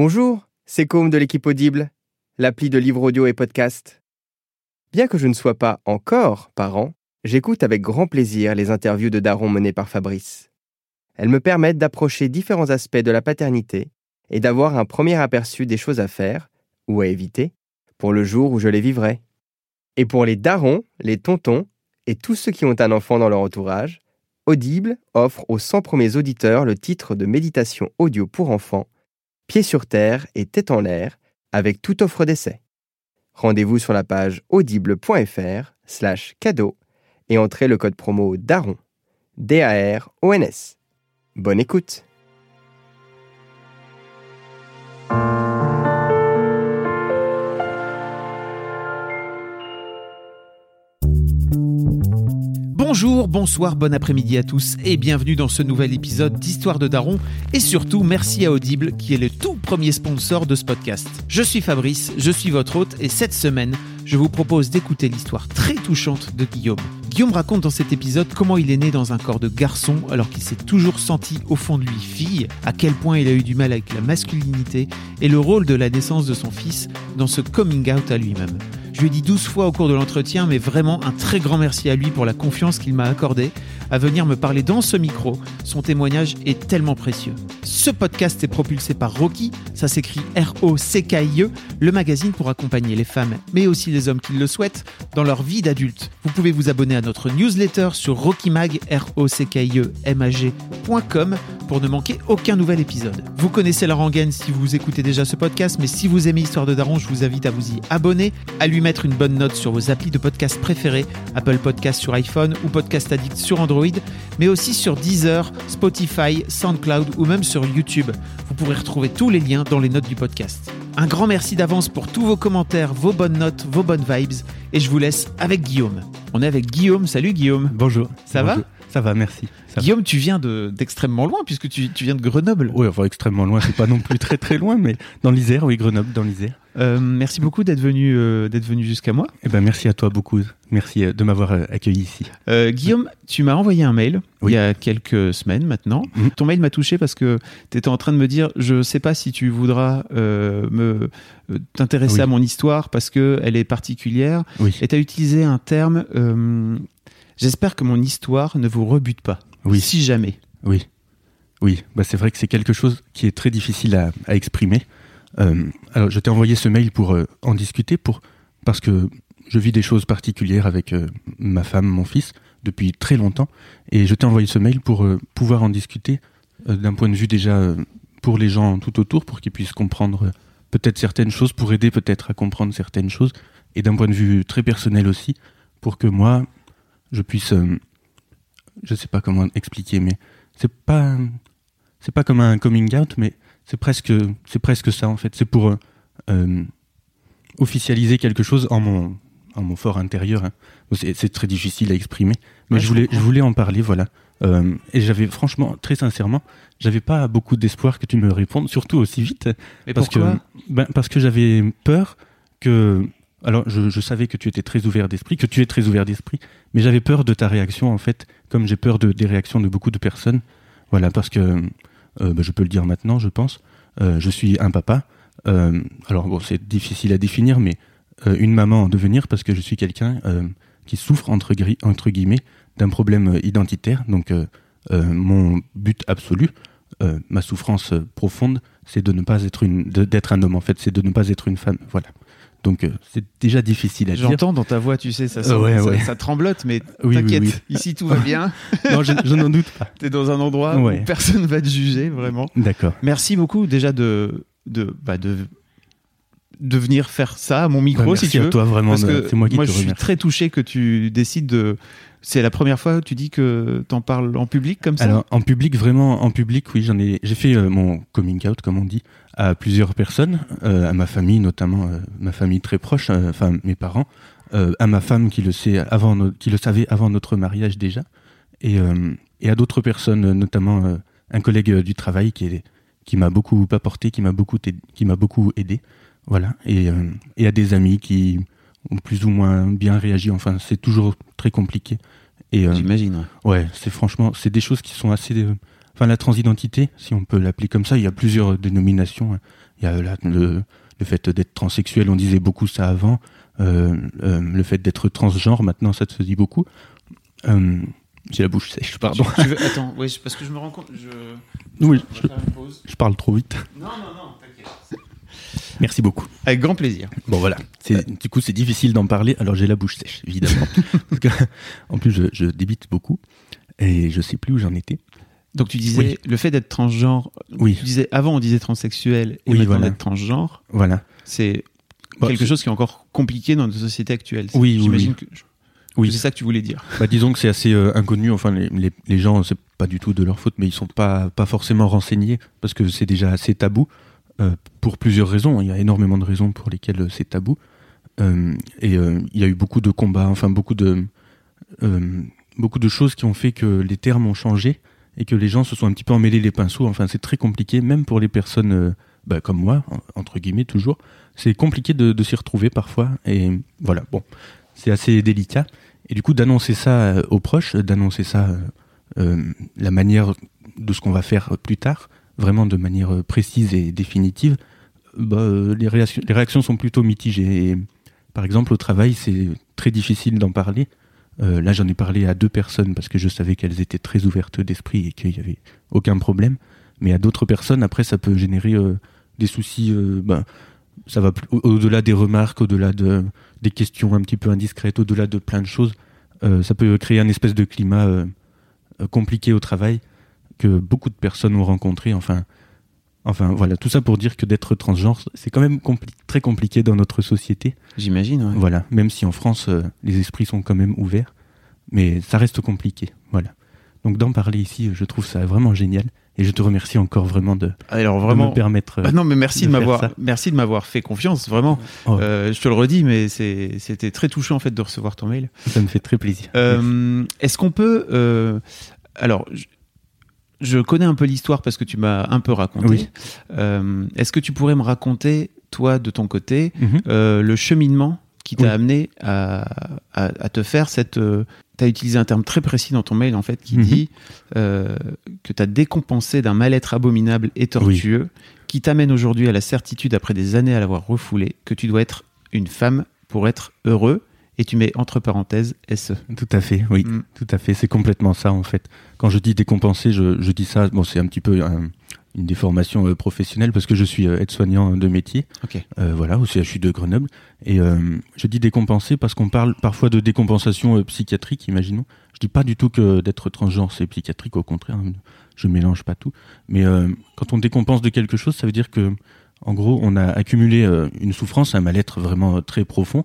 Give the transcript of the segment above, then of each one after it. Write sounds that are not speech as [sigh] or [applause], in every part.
Bonjour, c'est Côme de l'équipe Audible, l'appli de livres audio et podcast. Bien que je ne sois pas encore parent, j'écoute avec grand plaisir les interviews de Daron menées par Fabrice. Elles me permettent d'approcher différents aspects de la paternité et d'avoir un premier aperçu des choses à faire ou à éviter pour le jour où je les vivrai. Et pour les darons, les tontons et tous ceux qui ont un enfant dans leur entourage, Audible offre aux 100 premiers auditeurs le titre de méditation audio pour enfants, pieds sur terre et tête en l'air, avec toute offre d'essai. Rendez-vous sur la page audible.fr slash cadeau et entrez le code promo DARON, D-A-R-O-N-S. Bonne écoute Bonjour, bonsoir, bon après-midi à tous et bienvenue dans ce nouvel épisode d'Histoire de Daron et surtout merci à Audible qui est le tout premier sponsor de ce podcast. Je suis Fabrice, je suis votre hôte et cette semaine, je vous propose d'écouter l'histoire très touchante de Guillaume. Guillaume raconte dans cet épisode comment il est né dans un corps de garçon alors qu'il s'est toujours senti au fond de lui fille, à quel point il a eu du mal avec la masculinité et le rôle de la naissance de son fils dans ce coming out à lui-même. Je lui ai dit 12 fois au cours de l'entretien, mais vraiment un très grand merci à lui pour la confiance qu'il m'a accordée à venir me parler dans ce micro. Son témoignage est tellement précieux. Ce podcast est propulsé par Rocky, ça s'écrit R-O-C-K-I-E, le magazine pour accompagner les femmes, mais aussi les hommes qui le souhaitent, dans leur vie d'adulte. Vous pouvez vous abonner à notre newsletter sur rockymag, R-O-C-K-I-E, M-A-G.com pour ne manquer aucun nouvel épisode. Vous connaissez la rengaine si vous écoutez déjà ce podcast, mais si vous aimez Histoire de Daron, je vous invite à vous y abonner, à lui mettre une bonne note sur vos applis de podcast préférés, Apple Podcast sur iPhone ou Podcast Addict sur Android, mais aussi sur Deezer, Spotify, SoundCloud ou même sur YouTube. Vous pourrez retrouver tous les liens dans les notes du podcast. Un grand merci d'avance pour tous vos commentaires, vos bonnes notes, vos bonnes vibes, et je vous laisse avec Guillaume. On est avec Guillaume. Salut Guillaume. Bonjour. Ça Bonjour. va Ça va, merci. Ça Guillaume, tu viens de- d'extrêmement loin puisque tu, tu viens de Grenoble. Oui, enfin extrêmement loin, c'est pas non plus très très loin, mais dans l'Isère, oui, Grenoble, dans l'Isère. Euh, merci beaucoup d'être venu, euh, d'être venu jusqu'à moi. Eh ben, merci à toi beaucoup. Merci euh, de m'avoir accueilli ici. Euh, Guillaume, tu m'as envoyé un mail Oui. il y a quelques semaines maintenant. Mhm. Ton mail m'a touché parce que tu étais en train de me dire je sais pas si tu voudras me t'intéresser Oui. à mon histoire parce que elle est particulière. Oui. Et tu as utilisé un terme j'espère que mon histoire ne vous rebute pas. Oui. Si jamais. Oui. Oui, bah, c'est vrai que c'est quelque chose qui est très difficile à, à exprimer. Euh, alors, je t'ai envoyé ce mail pour euh, en discuter, pour, parce que je vis des choses particulières avec euh, ma femme, mon fils, depuis très longtemps. Et je t'ai envoyé ce mail pour pouvoir en discuter d'un point de vue déjà pour les gens tout autour, pour qu'ils puissent comprendre peut-être certaines choses, pour aider peut-être à comprendre certaines choses, et d'un point de vue très personnel aussi, pour que moi, je puisse... euh, je sais pas comment expliquer, mais c'est pas c'est pas comme un coming out, mais c'est presque c'est presque ça en fait. C'est pour euh, euh, officialiser quelque chose en mon en mon fort intérieur. hein. C'est très difficile à exprimer, mais Ouais, je voulais je voulais en parler, voilà. Euh, et j'avais franchement très sincèrement, j'avais pas beaucoup d'espoir que tu me répondes, surtout aussi vite, Mais parce pourquoi? que ben, parce que j'avais peur que alors je, savais que tu étais très ouvert d'esprit, que tu es très ouvert d'esprit, mais j'avais peur de ta réaction en fait, comme j'ai peur de, des réactions de beaucoup de personnes. Voilà, parce que euh, ben, je peux le dire maintenant, je pense. euh, je suis un papa. Euh, alors c'est difficile à définir, mais une maman en devenir parce que je suis quelqu'un qui souffre entre, guillemets d'un problème identitaire. Donc mon but absolu, ma souffrance profonde, c'est de ne pas être d'être un homme en fait, c'est de ne pas être une femme. Voilà. Donc euh, c'est déjà difficile à dire. J'entends dans ta voix, tu sais, ça, ouais, ça, ouais. ça tremblote, mais Oui, t'inquiète, oui. ici tout va bien. [laughs] Non, je, je n'en doute pas. T'es dans un endroit Ouais. où personne va te juger, vraiment. D'accord. Merci beaucoup déjà de, de, bah, de, de venir faire ça à mon micro, Bah, si tu à veux. toi vraiment. Parce que C'est moi qui moi, te je suis très touché que tu décides de, C'est la première fois que tu dis que t'en parles en public comme ça? Alors en public, vraiment en public, oui, j'en ai. J'ai fait euh, mon coming out, comme on dit, à plusieurs personnes, euh, à ma famille notamment, euh, ma famille très proche, euh, enfin mes parents, à ma femme qui le sait avant, no- qui le savait avant notre mariage déjà, et, et à d'autres personnes, notamment un collègue du travail qui est qui m'a beaucoup apporté, qui m'a beaucoup aidé, qui m'a beaucoup aidé, voilà, et, euh, et à des amis qui ont plus ou moins bien réagi. Enfin, c'est toujours très compliqué. Et euh, J'imagine. ouais. Ouais, c'est franchement, c'est des choses qui sont assez. euh, Enfin, la transidentité, si on peut l'appeler comme ça, il y a plusieurs dénominations. hein. Il y a le, le fait d'être transsexuel, on disait beaucoup ça avant. Euh, euh, le fait d'être transgenre, maintenant, ça se dit beaucoup. Euh, J'ai la bouche sèche, pardon. Tu, tu veux... Attends, ouais, parce que je me rends compte. Je... Oui, je, parle trop vite. Non, non, non, t'inquiète. Merci beaucoup. Avec grand plaisir. Bon, voilà. C'est- Du coup, c'est difficile d'en parler, alors j'ai la bouche sèche, évidemment. [laughs] Parce que, en plus, je, je débite beaucoup. Et je sais plus où j'en étais. Donc tu disais Oui. le fait d'être transgenre. Oui. Tu disais avant on disait transsexuel et Oui, maintenant voilà. d'être transgenre. Voilà. C'est Bah, quelque chose qui est encore compliqué dans notre société actuelle. Oui, oui, J'imagine oui. que Oui. que c'est ça que tu voulais dire. Bah, disons que c'est assez euh, inconnu. Enfin, les, les, les gens, c'est pas du tout de leur faute, mais ils sont pas, pas forcément renseignés parce que c'est déjà assez tabou euh, pour plusieurs raisons. Il y a énormément de raisons pour lesquelles euh, c'est tabou. Euh, et il y a eu beaucoup de combats, enfin beaucoup de, beaucoup de choses qui ont fait que les termes ont changé et que les gens se sont un petit peu emmêlés les pinceaux. Enfin, c'est très compliqué, même pour les personnes euh, bah, comme moi, en- entre guillemets toujours. C'est compliqué de, s'y retrouver parfois. Et voilà, bon, c'est assez délicat. Et du coup, d'annoncer ça euh, aux proches, d'annoncer ça, euh, la manière de ce qu'on va faire plus tard, vraiment de manière précise et définitive, bah, les, réactions, les réactions sont plutôt mitigées. Et, par exemple, au travail, c'est très difficile d'en parler. Euh, là, j'en ai parlé à deux personnes parce que je savais qu'elles étaient très ouvertes d'esprit et qu'il n'y avait aucun problème. Mais à d'autres personnes, après, ça peut générer euh, des soucis. euh, ben, ça va au-delà des remarques, au-delà de, des questions un petit peu indiscrètes, au-delà de plein de choses. Ça peut créer un espèce de climat compliqué au travail que beaucoup de personnes ont rencontré. Enfin, enfin voilà, tout ça pour dire que d'être transgenre, c'est quand même compli- très compliqué dans notre société. J'imagine. ouais. Voilà, même si en France, euh, les esprits sont quand même ouverts, mais ça reste compliqué. Voilà. Donc d'en parler ici, je trouve ça vraiment génial. Et je te remercie encore vraiment de, Alors de vraiment. me permettre. euh, Ah non, mais merci de, m'avoir, merci de m'avoir fait confiance, vraiment. Oh. Euh, je te le redis, mais c'était très touchant en fait de recevoir ton mail. Ça me fait très plaisir. Euh, est-ce qu'on peut, euh, alors, je, connais un peu l'histoire parce que tu m'as un peu raconté. Oui. Euh, est-ce que tu pourrais me raconter, toi, de ton côté, Mhm. euh, le cheminement qui t'a Oui. amené à, à, à te faire cette. tu as utilisé un terme très précis dans ton mail, en fait, qui Mhm. dit euh, que tu as décompensé d'un mal-être abominable et tortueux qui t'amène aujourd'hui à la certitude, après des années à l'avoir refoulé, que tu dois être une femme pour être heureux. Et tu mets entre parenthèses. SE. Tout à fait, oui, Mm. tout à fait. C'est complètement ça en fait. Quand je dis décompenser, je, je dis ça. Bon, c'est un petit peu un- une déformation euh, professionnelle parce que je suis euh, aide-soignant de métier. Ok. euh, voilà, au CHU de Grenoble. Et euh, je dis décompenser parce qu'on parle parfois de décompensation euh, psychiatrique, imaginons. Je dis pas du tout que d'être transgenre c'est psychiatrique, au contraire, hein, je mélange pas tout. Mais euh, quand on décompense de quelque chose, ça veut dire que, en gros, on a accumulé euh, une souffrance, un mal-être vraiment euh, très profond,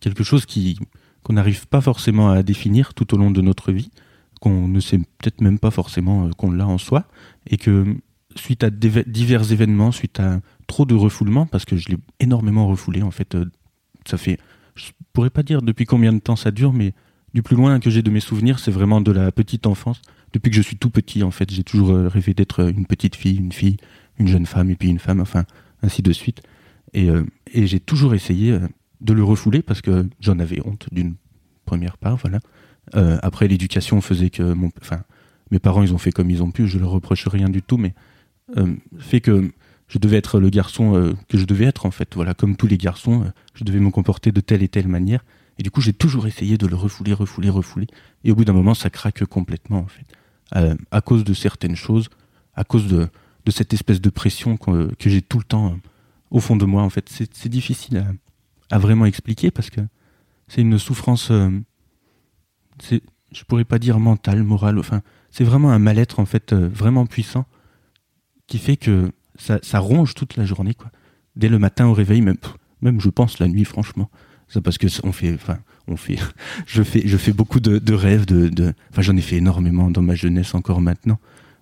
quelque chose qui qu'on n'arrive pas forcément à définir tout au long de notre vie, qu'on ne sait peut-être même pas forcément euh, qu'on l'a en soi, et que suite à divers événements, suite à trop de refoulement, parce que je l'ai énormément refoulé en fait, euh, ça fait, je pourrais pas dire depuis combien de temps ça dure, mais du plus loin que j'ai de mes souvenirs, c'est vraiment de la petite enfance. Depuis que je suis tout petit, en fait, j'ai toujours euh, rêvé d'être une petite fille, une fille, une jeune femme, et puis une femme, enfin, ainsi de suite. Et, et j'ai toujours essayé de le refouler parce que j'en avais honte d'une première part, voilà. Euh, après, l'éducation faisait que mon, enfin, mes parents, ils ont fait comme ils ont pu, je leur reproche rien du tout, mais euh, fait que je devais être le garçon euh, que je devais être, en fait. Voilà, comme tous les garçons, euh, je devais me comporter de telle et telle manière. Et du coup, j'ai toujours essayé de le refouler, refouler, refouler. Et au bout d'un moment, ça craque complètement, en fait. À cause de certaines choses, à cause de, de cette espèce de pression que, que j'ai tout le temps au fond de moi, en fait. C'est c'est difficile à, à vraiment expliquer parce que c'est une souffrance, euh, c'est- je pourrais pas dire mentale, morale, enfin, c'est vraiment un mal-être, en fait, euh, vraiment puissant qui fait que ça, ronge toute la journée, quoi. Dès le matin au réveil, même, même je pense la nuit, franchement. Ça parce que on fait, enfin, on fait, [laughs] je fais, je fais beaucoup de, de rêves, de, enfin, j'en ai fait énormément dans ma jeunesse encore maintenant,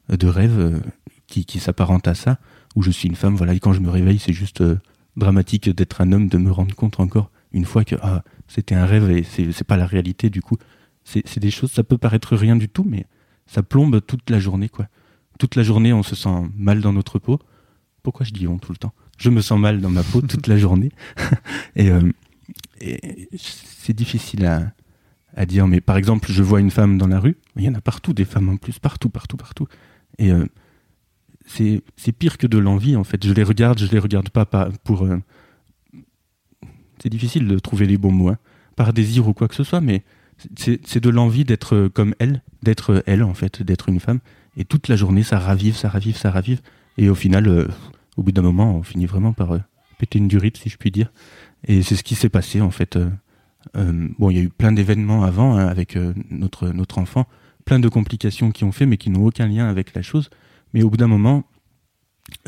de rêves euh, qui, qui s'apparentent à ça, où je suis une femme, voilà, et quand je me réveille, c'est juste euh, dramatique d'être un homme, de me rendre compte encore une fois que ah, c'était un rêve et c'est, pas la réalité du coup. C'est, des choses, ça peut paraître rien du tout, mais ça plombe toute la journée, quoi. Toute la journée, on se sent mal dans notre peau. Pourquoi je dis on tout le temps? Je me sens mal dans ma peau toute la journée. [laughs] et, euh, et c'est difficile à, à dire. Mais par exemple, je vois une femme dans la rue. Il y en a partout, des femmes en plus, partout, partout, partout. Et euh, c'est c'est pire que de l'envie, en fait. Je les regarde, je les regarde pas, pas pour. euh, c'est difficile de trouver les bons mots, hein. par désir ou quoi que ce soit, mais c'est de l'envie d'être comme elle, d'être elle, en fait, d'être une femme. Et toute la journée, ça ravive, ça ravive, ça ravive. Et au final, euh, au bout d'un moment, on finit vraiment par euh, péter une durite, si je puis dire. Et c'est ce qui s'est passé, en fait. bon, il y a eu plein d'événements avant hein, avec notre, notre enfant, plein de complications qui ont fait, mais qui n'ont aucun lien avec la chose. Mais au bout d'un moment,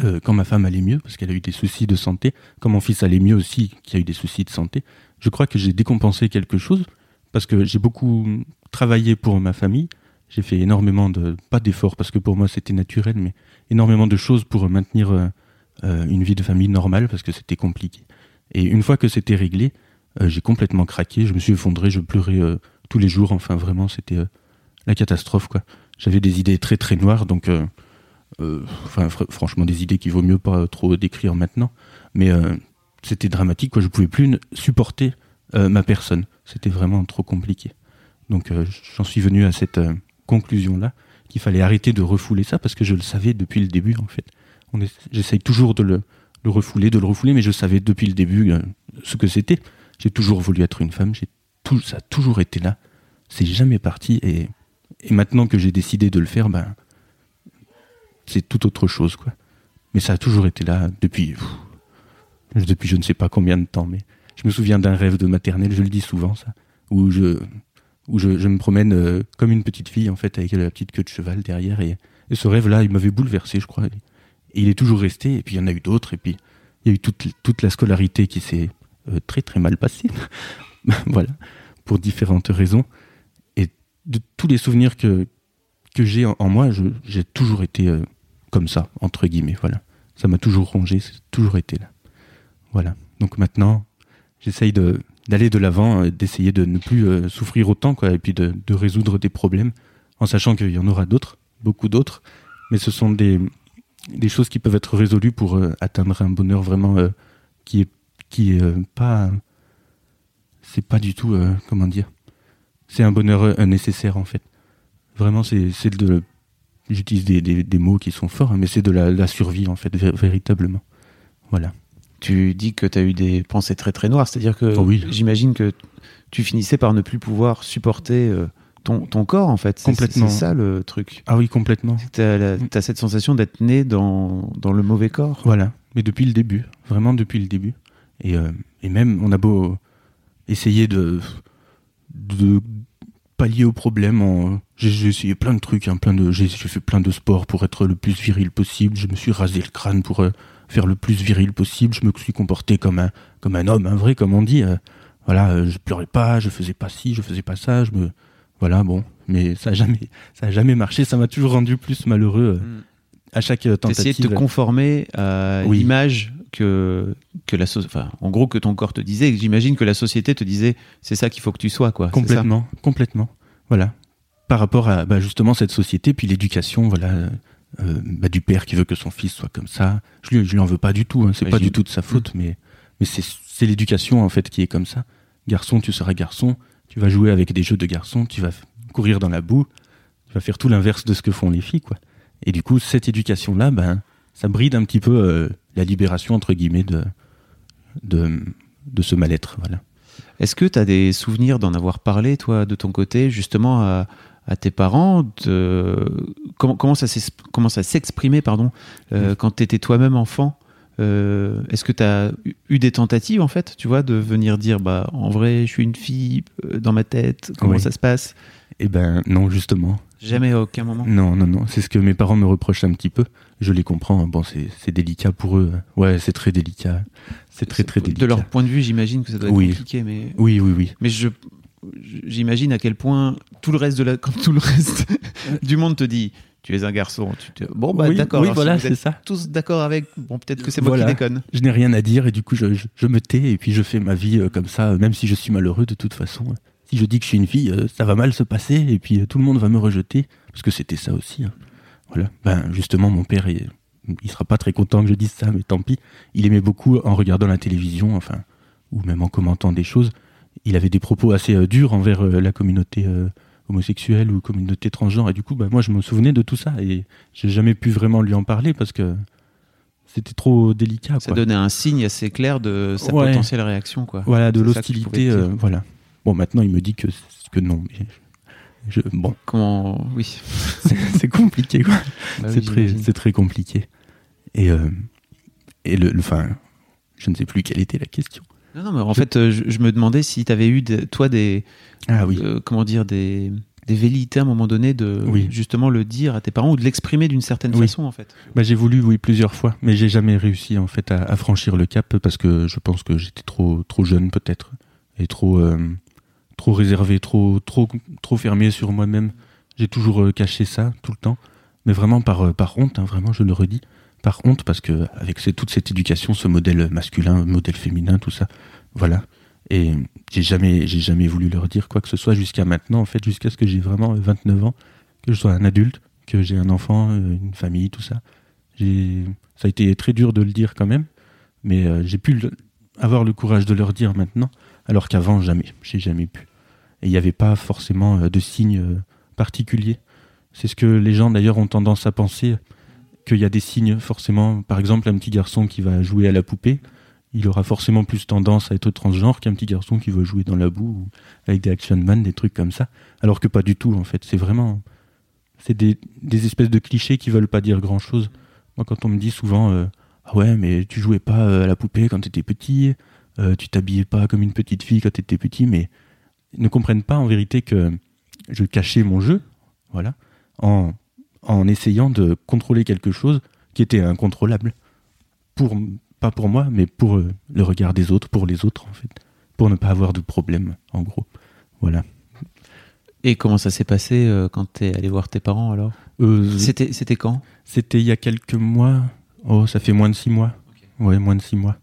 euh, quand ma femme allait mieux, parce qu'elle a eu des soucis de santé, quand mon fils allait mieux aussi, qui a eu des soucis de santé, je crois que j'ai décompensé quelque chose, parce que j'ai beaucoup travaillé pour ma famille. J'ai fait énormément de, pas d'efforts, parce que pour moi c'était naturel, mais énormément de choses pour maintenir euh, euh, une vie de famille normale, parce que c'était compliqué. Et une fois que c'était réglé, j'ai complètement craqué, je me suis effondré, je pleurais tous les jours, enfin vraiment c'était la catastrophe quoi. J'avais des idées très très noires, donc fr- franchement des idées qu'il vaut mieux pas trop décrire maintenant, mais euh, c'était dramatique quoi, je pouvais plus supporter euh, ma personne, c'était vraiment trop compliqué. Donc euh, j'en suis venu à cette euh, conclusion là qu'il fallait arrêter de refouler ça parce que je le savais depuis le début en fait. J'essaye toujours de le, le refouler, de le refouler, mais je savais depuis le début euh, ce que c'était. J'ai toujours voulu être une femme, ça a toujours été là. C'est jamais parti et, et maintenant que j'ai décidé de le faire, ben c'est tout autre chose quoi. Mais ça a toujours été là depuis depuis je ne sais pas combien de temps. Mais je me souviens d'un rêve de maternelle, je le dis souvent ça, où je où je, me promène euh, comme une petite fille en fait avec la petite queue de cheval derrière et, et ce rêve là il m'avait bouleversé je crois. Et il est toujours resté et puis il y en a eu d'autres et puis il y a eu toute, toute la scolarité qui s'est euh, très très mal passée. [laughs] voilà, pour différentes raisons. Et de tous les souvenirs que, que j'ai en, moi, j'ai toujours été euh, comme ça, entre guillemets. Voilà. Ça m'a toujours rongé, c'est toujours été là. Voilà. Donc maintenant, j'essaye d'aller de l'avant, euh, d'essayer de ne plus euh, souffrir autant, quoi, et puis de, de résoudre des problèmes, en sachant qu'il y en aura d'autres, beaucoup d'autres, mais ce sont des, des choses qui peuvent être résolues pour euh, atteindre un bonheur vraiment qui est qui est pas c'est pas du tout comment dire c'est un bonheur nécessaire en fait vraiment c'est c'est de j'utilise des, des, des mots qui sont forts hein, mais c'est de la, la survie en fait vé- véritablement voilà Tu dis que tu as eu des pensées très très noires, c'est-à-dire que Oh oui. j'imagine que tu finissais par ne plus pouvoir supporter euh, ton, ton corps en fait. Complètement. C'est ça le truc. ah oui complètement Tu as, cette sensation d'être né dans, dans le mauvais corps. Voilà, mais depuis le début, vraiment depuis le début. Et, euh, et même, on a beau essayer de, de pallier au problème. en- J'ai essayé plein de trucs, hein, plein de, j'ai fait plein de sports pour être le plus viril possible. Je me suis rasé le crâne pour euh, faire le plus viril possible. Je me suis comporté comme un, comme un homme, un vrai, comme on dit. euh, voilà, euh, je pleurais pas, je faisais pas ci, je faisais pas ça. Je me, voilà, bon, mais ça a jamais, [laughs] ça a jamais marché. Ça m'a toujours rendu plus malheureux euh, à chaque tentative. de te conformer à Oui. l'image que, que la. Enfin, en gros, que ton corps te disait. J'imagine que la société te disait c'est ça qu'il faut que tu sois, quoi. Complètement, complètement. Voilà. Par rapport à bah, justement cette société, puis l'éducation, voilà, euh, bah, du père qui veut que son fils soit comme ça. Je lui, je lui en veux pas du tout. Hein, c'est pas du tout de sa faute, mais mais c'est l'éducation en fait qui est comme ça. Garçon, tu seras garçon. Tu vas jouer avec des jeux de garçons. Tu vas courir dans la boue. Tu vas faire tout l'inverse de ce que font les filles, quoi. Et du coup, cette éducation là, ben, ça bride un petit peu euh, la libération entre guillemets de de de ce mal-être, voilà. Est-ce que tu as des souvenirs d'en avoir parlé, toi, de ton côté, justement, à, à tes parents de... comment, comment ça s'exprimait, pardon, euh, quand tu étais toi-même enfant Euh, Est-ce que tu as eu des tentatives, en fait, tu vois, de venir dire, bah, en vrai, je suis une fille euh, dans ma tête, comment Oui. ça se passe? Eh ben non, justement. Jamais à aucun moment Non, non, non. C'est ce que mes parents me reprochent un petit peu. Je les comprends. hein. Bon, c'est délicat pour eux. Ouais, c'est très délicat. c'est très très délicat. De leur point de vue, j'imagine que ça doit être Oui. compliqué, mais Oui, oui, oui. mais je j'imagine à quel point tout le reste de la [laughs] comme tout le reste du monde te dit tu es un garçon. Tu te... Bon bah Oui, d'accord. oui, si voilà, c'est ça. Tous d'accord avec. Bon peut-être que c'est moi Voilà. qui déconne. Je n'ai rien à dire et du coup, je, je- je me tais et puis je fais ma vie euh, comme ça, euh, même si je suis malheureux de toute façon. Si je dis que je suis une fille, euh, ça va mal se passer et puis tout le monde va me rejeter parce que c'était ça aussi. hein. Voilà. Ben justement, mon père, il, il sera pas très content que je dise ça, mais tant pis. Il aimait beaucoup en regardant la télévision, enfin, ou même en commentant des choses. Il avait des propos assez euh, durs envers euh, la communauté euh, homosexuelle ou communauté transgenre et du coup, ben, moi, je me souvenais de tout ça et j'ai jamais pu vraiment lui en parler parce que c'était trop délicat. Ça quoi. donnait un signe assez clair de sa Ouais. potentielle réaction quoi. Voilà, de l'hostilité, voilà. Bon, maintenant, il me dit que, que non. Mais je, bon, Comment oui. [laughs] c'est compliqué, quoi. Bah oui, c'est très, j'imagine. c'est très compliqué. Et, euh, et le, enfin, je ne sais plus quelle était la question. Non, non, mais en fait, euh, je, je me demandais si tu avais eu, de- toi, des. Ah oui. euh, comment dire, des, des velléités à un moment donné de Oui. justement le dire à tes parents ou de l'exprimer d'une certaine Oui. façon, en fait. Bah, j'ai voulu, oui, plusieurs fois, mais j'ai jamais réussi en fait à, à franchir le cap parce que je pense que j'étais trop, trop jeune peut-être et trop, euh, trop réservé, trop, trop, trop fermé sur moi-même. J'ai toujours euh, caché ça tout le temps, mais vraiment par, euh, par honte, hein, vraiment, je le redis, par honte parce que avec toute cette éducation, ce modèle masculin, modèle féminin, tout ça, voilà. Et j'ai jamais, j'ai jamais voulu leur dire quoi que ce soit jusqu'à maintenant, en fait, jusqu'à ce que j'ai vraiment euh, 29 ans, que je sois un adulte, que j'ai un enfant, euh, une famille, tout ça. J'ai, ça a été très dur de le dire quand même, mais euh, j'ai pu avoir le courage de leur dire maintenant, alors qu'avant jamais, j'ai jamais pu. Et il n'y avait pas forcément euh, de signes euh, particuliers. C'est ce que les gens d'ailleurs ont tendance à penser, qu'il y a des signes forcément. Par exemple, un petit garçon qui va jouer à la poupée, il aura forcément plus tendance à être transgenre qu'un petit garçon qui veut jouer dans la boue ou avec des action man, des trucs comme ça. Alors que pas du tout en fait. C'est vraiment, c'est des, espèces de clichés qui veulent pas dire grand chose. Moi, quand on me dit souvent, euh, ah ouais, mais tu jouais pas à la poupée quand t'étais petit, euh, tu t'habillais pas comme une petite fille quand t'étais petit, mais ne comprennent pas en vérité que je cachais mon jeu, voilà, en, en essayant de contrôler quelque chose qui était incontrôlable. Pour, pas pour moi, mais pour euh, le regard des autres, pour les autres, en fait. Pour ne pas avoir de problème, en gros. Voilà. Et comment ça s'est passé euh, quand t'es allé voir tes parents alors? Euh, C'était quand? C'était il y a quelques mois. Oh, ça fait moins de six mois. Ouais, moins de six mois.